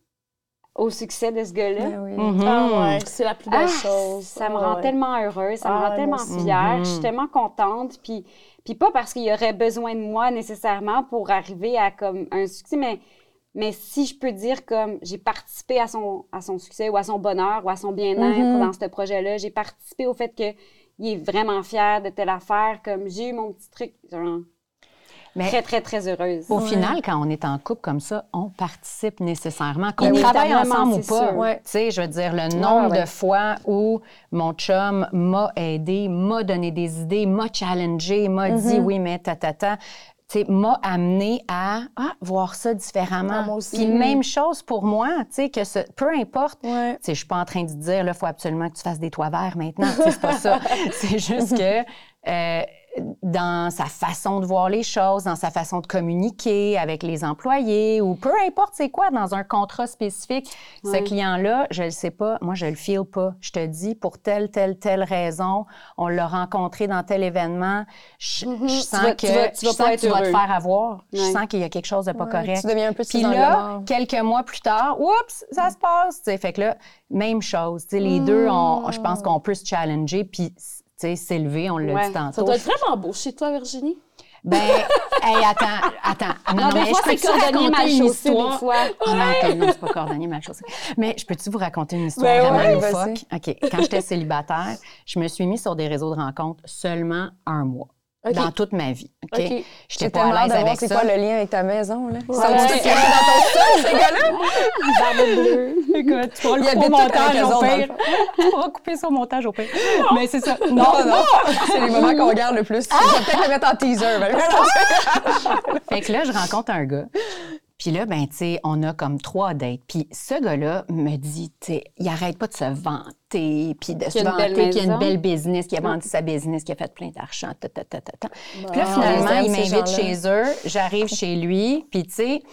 au succès de ce gars-là, Ben oui. Mhm. Ah ouais, c'est la plus belle ah, chose. ça me Ah rend ouais. tellement heureuse, ça me Ah, rend tellement fière, Mhm. je suis tellement contente, puis, puis pas parce qu'il y aurait besoin de moi nécessairement pour arriver à comme un succès, mais, mais si je peux dire comme j'ai participé à son, à son succès ou à son bonheur ou à son bien-être Mhm. dans ce projet-là, j'ai participé au fait que il est vraiment fier de telle affaire, comme j'ai eu mon petit truc, genre, Mais très, très, très heureuse. au Ouais. final, quand on est en couple comme ça, on participe nécessairement. Qu'on oui, travaille ensemble ou pas. Ouais. Tu sais, je veux dire, le nombre ouais. de fois où mon chum m'a aidé, m'a donné des idées, m'a challengé, m'a dit oui, mais ta, ta, ta. Tu sais, m'a amené à ah, voir ça différemment. Ah, moi aussi. Puis même chose pour moi, tu sais, que ce, peu importe, Ouais. tu sais, je suis pas en train de dire, là, il faut absolument que tu fasses des toits verts maintenant. Tu sais, c'est pas ça. (laughs) C'est juste que euh, dans sa façon de voir les choses, dans sa façon de communiquer avec les employés ou peu importe c'est quoi, dans un contrat spécifique, ce client-là, je le sais pas, moi, je le feel pas. Je te dis, pour telle, telle, telle raison, on l'a rencontré dans tel événement, je, je sens que, tu vas- tu je vas sens pas que être tu vas te faire avoir. Je sens qu'il y a quelque chose de pas correct. Tu deviens un peu Puis là, quelques mois plus tard, oups, ça se passe. tu sais. Fait que là, même chose. Les deux, on- je pense qu'on peut se challenger puis s'élever, on l'a Ouais. dit Ça tantôt. doit être vraiment beau chez toi, Virginie. Ben, (laughs) hey, attends, attends. Non, Non, des mais fois, je peux-tu cordonnier raconter mal une des fois. Ah non, ok, non, c'est pas cordonnier mal chaussé. Mais je peux-tu vous raconter une histoire Ben vraiment ouais, loufoque? OK. Quand j'étais célibataire, je me suis mis sur des réseaux de rencontres seulement un mois Dans toute ma vie. OK? OK. J'étais pas à l'aise avec c'est ça. quoi le lien avec ta maison, là? Ils sont Ouais. tous cachés dans ton sol, ces gars-là? Barbe bleue. Écoute, tu pourras le Ils couper au montage au pire. (laughs) Tu pourras couper ça au montage au pire. Mais c'est ça. Non, non. C'est les moments qu'on regarde le plus. Je vais peut-être le mettre en teaser. mais- (laughs) Fait que là, je rencontre un gars. Puis là, ben, tu sais, on a comme trois dates. Puis ce gars-là me dit, tu sais, il arrête pas de se vanter, puis de se vanter qu'il a une belle business, qu'il a vendu sa business, qu'il a fait plein d'argent, ta, ta, ta, ta, ta. Puis là, finalement, il m'invite chez eux. J'arrive chez lui, puis tu sais,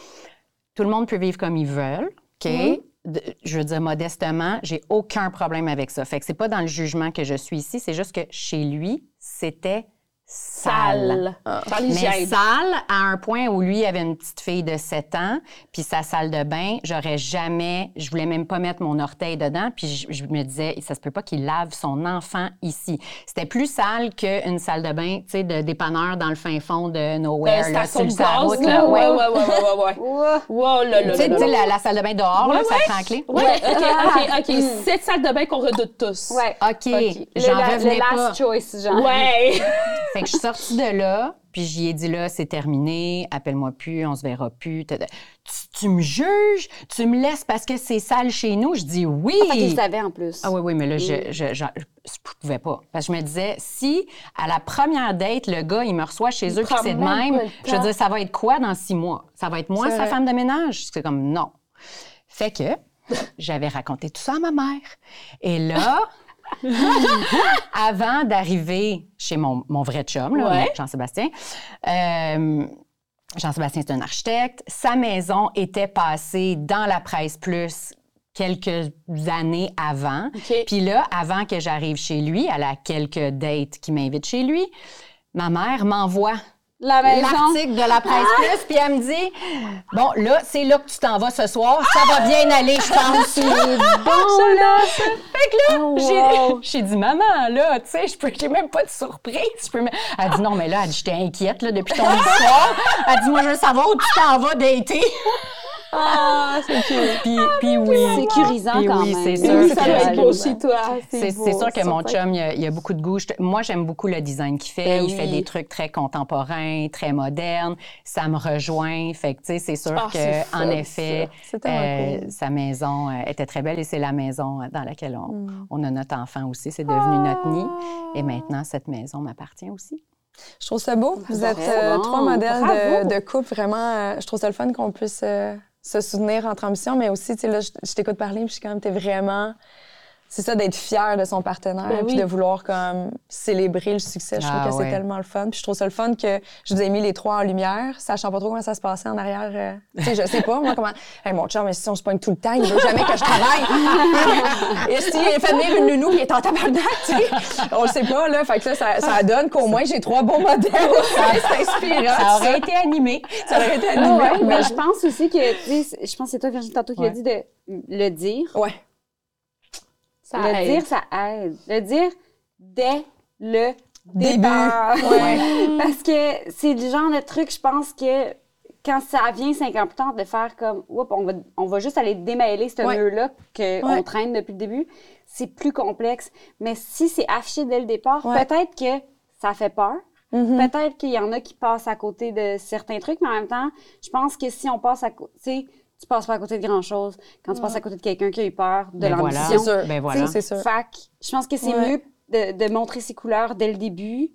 tout le monde peut vivre comme ils veulent, OK? Mm-hmm. Je veux dire modestement, j'ai aucun problème avec ça. Fait que c'est pas dans le jugement que je suis ici, c'est juste que chez lui, c'était sale. Sale. Dans Mais sale à un point où lui avait une petite fille de 7 ans, puis sa salle de bain, j'aurais jamais, je voulais même pas mettre mon orteil dedans, puis je, je me disais, ça se peut pas qu'il lave son enfant ici. C'était plus sale qu'une salle de bain, tu sais, de dépanneur dans le fin fond de Euh, nowhere, là, station sur gaz, route, là. là. Ouais, ouais, ouais, ouais, ouais, ouais. (laughs) Wow, là, là, Tu sais, là, là. la, la salle de bain dehors, là, Ouais, ça ouais. prend clé. Ouais, (laughs) OK, OK, OK. Cette salle de bain qu'on redoute tous. Ouais. OK, Le, j'en revenais le pas. last choice, genre. Ouais. (laughs) Fait que je suis sortie de là, puis j'y ai dit là, c'est terminé, appelle-moi plus, on se verra plus. Tu, tu me juges, tu me laisses parce que c'est sale chez nous? Je dis oui. Fait qu'il savait en plus. Ah oui, oui, mais là, je, je, je, je pouvais pas. Parce que je me disais, si à la première date, le gars, il me reçoit chez eux, puis c'est de même je veux dire, ça va être quoi dans six mois? Ça va être moi, sa femme de ménage? C'est comme non. Fait que j'avais raconté tout ça à ma mère. Et là, (laughs) (laughs) avant d'arriver chez mon, mon vrai chum, Ouais. Jean-Sébastien, euh, Jean-Sébastien, c'est un architecte. Sa maison était passée dans la presse plus quelques années avant. Puis là, avant que j'arrive chez lui, elle a quelques dates qui m'invitent chez lui, ma mère m'envoie La l'article de la presse plus, puis elle me dit Bon, là, c'est là que tu t'en vas ce soir. Ça va bien aller, je pense. (laughs) C'est bon, là. Fait que là, Oh, j'ai- wow. j'ai dit Maman, là, tu sais, je peux- j'ai même pas de surprise. Je peux Elle dit Non, mais là, elle dit J'étais inquiète là, depuis ton histoire. Elle dit Moi, je veux savoir où tu t'en vas d'été. Ah, c'est cute. Puis, puis oui. Sécurisant Puis quand oui, même. c'est Oui, sûr. ça que- doit être beau chez toi. C'est sûr que mon chum, il y, a, il a beaucoup de goût. Moi, j'aime beaucoup le design qu'il fait. Ben il fait des trucs très contemporains, très modernes. Ça me rejoint. Fait que, tu sais, c'est sûr Ah, que, en effet, euh, cool. sa maison euh, était très belle et c'est la maison euh, dans laquelle on, Mm. on a notre enfant aussi. C'est devenu notre nid. Ah. Et maintenant, cette maison m'appartient aussi. Je trouve ça beau. Vous êtes euh, trois modèles de, de couple. Vraiment, euh, je trouve ça le fun qu'on puisse euh, se soutenir entre ambitions, mais aussi, tu sais, là, je, je t'écoute parler, puis je suis quand même, t'es vraiment... C'est ça, d'être fier de son partenaire, Ben puis de vouloir comme célébrer le succès. Je trouve Ah que ouais. c'est tellement le fun. Puis je trouve ça le fun que je vous ai mis les trois en lumière, sachant pas trop comment ça se passait en arrière. euh, tu sais, je sais pas, moi, comment... Hey, mon chum, mais si on se pogne tout le temps, il veut jamais que je travaille. (laughs) Et s'il fait venir une nounou, il est en tabarnak, tu sais. On le sait pas, là. Fait que là, ça, ça donne qu'au moins, j'ai trois bons modèles. c'est (laughs) inspirant. Ça aurait été animé. Ça aurait été animé. ouais, mais mais je pense aussi que, tu sais, je pense que c'est toi, Virginie, tantôt, qui Ouais. a dit de le dire. Ouais. Ça le aide. dire, ça aide. Le dire dès le Début. départ. Ouais. Parce que c'est le genre de truc, je pense que quand ça vient cinq ans plus tard, de faire comme, Oups, on va, on va juste aller démêler ce Ouais. nœud-là qu'on Ouais. traîne depuis le début, c'est plus complexe. Mais si c'est affiché dès le départ, peut-être que ça fait peur. Mhm. Peut-être qu'il y en a qui passent à côté de certains trucs, mais en même temps, je pense que si on passe à côté, tu tu passes pas à côté de grand-chose quand tu passes à côté de quelqu'un qui a eu peur de Ben voilà. l'ambition. C'est sûr. Ben Tu voilà. C'est sûr. Fait que je pense que c'est Ouais. mieux de, de montrer ses couleurs dès le début,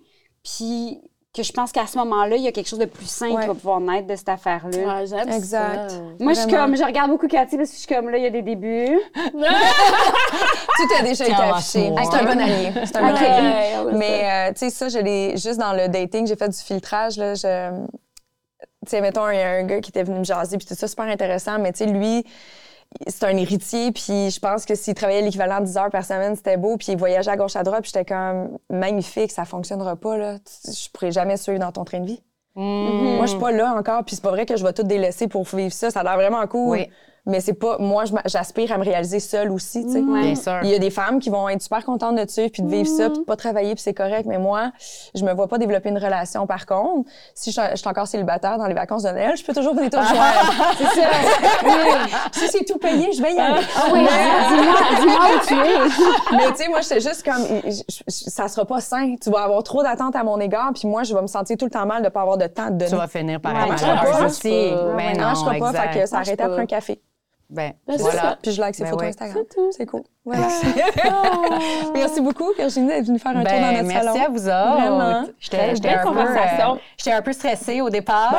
puis que je pense qu'à ce moment-là, il y a quelque chose de plus sain Ouais. qui va pouvoir naître de cette affaire-là. Ouais, j'aime Exact. ça. Moi, je suis comme, je regarde beaucoup Cathy parce que je suis comme, là, il y a des débuts. (laughs) Tout a déjà été affiché. C'est un bon allié. C'est un bon allié. Mais, euh, tu sais, ça, je l'ai juste dans le dating, j'ai fait du filtrage. Là, je... Tu sais, mettons, il y a un gars qui était venu me jaser, puis tout ça, super intéressant. Mais, tu sais, lui, c'est un héritier, puis je pense que s'il travaillait l'équivalent de 10 heures par semaine, c'était beau, puis il voyageait à gauche à droite, puis j'étais comme magnifique, ça fonctionnera pas, là. Je pourrais jamais suivre dans ton train de vie. Mm. Moi, je suis pas là encore, puis c'est pas vrai que je vais tout délaisser pour vivre ça. Ça a l'air vraiment cool. Oui. Mais c'est pas. Moi, j'aspire à me réaliser seule aussi, tu sais. Bien sûr. Il y a des femmes qui vont être super contentes de suivre puis de vivre ça puis de pas travailler puis c'est correct. Mais moi, je me vois pas développer une relation. Par contre, si je, je suis encore célibataire dans les vacances de Noël, je peux toujours venir te rejoindre. (laughs) c'est ça. si c'est tout payé, je vais y aller. Oui, dis-moi, dis-moi où tu es. (laughs) Mais tu sais, moi, j'étais juste comme, je- je- je- ça sera pas sain. Tu vas avoir trop d'attentes à mon égard, puis moi, je vais me sentir tout le temps mal de pas avoir de temps de donner. Tu vas finir par Ouais, être aussi. pas. Ben non, non, je ferai pas. Fait que ça arrêtait après un café. Ben, Ben, c'est voilà. ça. Puis je like ses Ben photos ouais. Instagram. C'est tout. C'est cool. Voilà. (laughs) Merci beaucoup, Virginie, d'être venue faire un tour dans Ben, notre merci salon. à vous autres. Vraiment. J'étais un, peu, conversation. euh, j'étais un peu stressée au départ.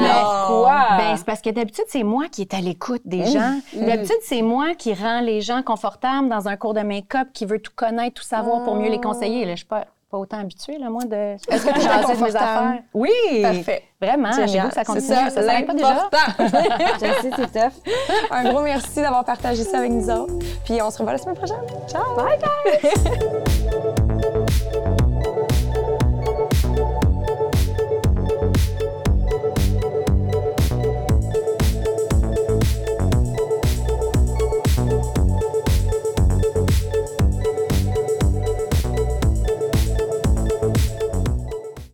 non. Pourquoi? Ben, c'est parce que d'habitude, c'est moi qui est à l'écoute des gens. D'habitude, c'est moi qui rend les gens confortables dans un cours de make-up, qui veut tout connaître, tout savoir pour mieux les conseiller. Là, je suis pas, pas autant habituée, là, moi, de Est-ce que tu (laughs) jaser de mes affaires? Oui! Parfait. Vraiment, Génial. chez vous, ça continue. ça, Ça s'arrête pas déjà? (laughs) Je sais, c'est tough. un gros merci d'avoir partagé ça avec nous autres. Puis on se revoit la semaine prochaine. Ciao! Bye bye! (laughs)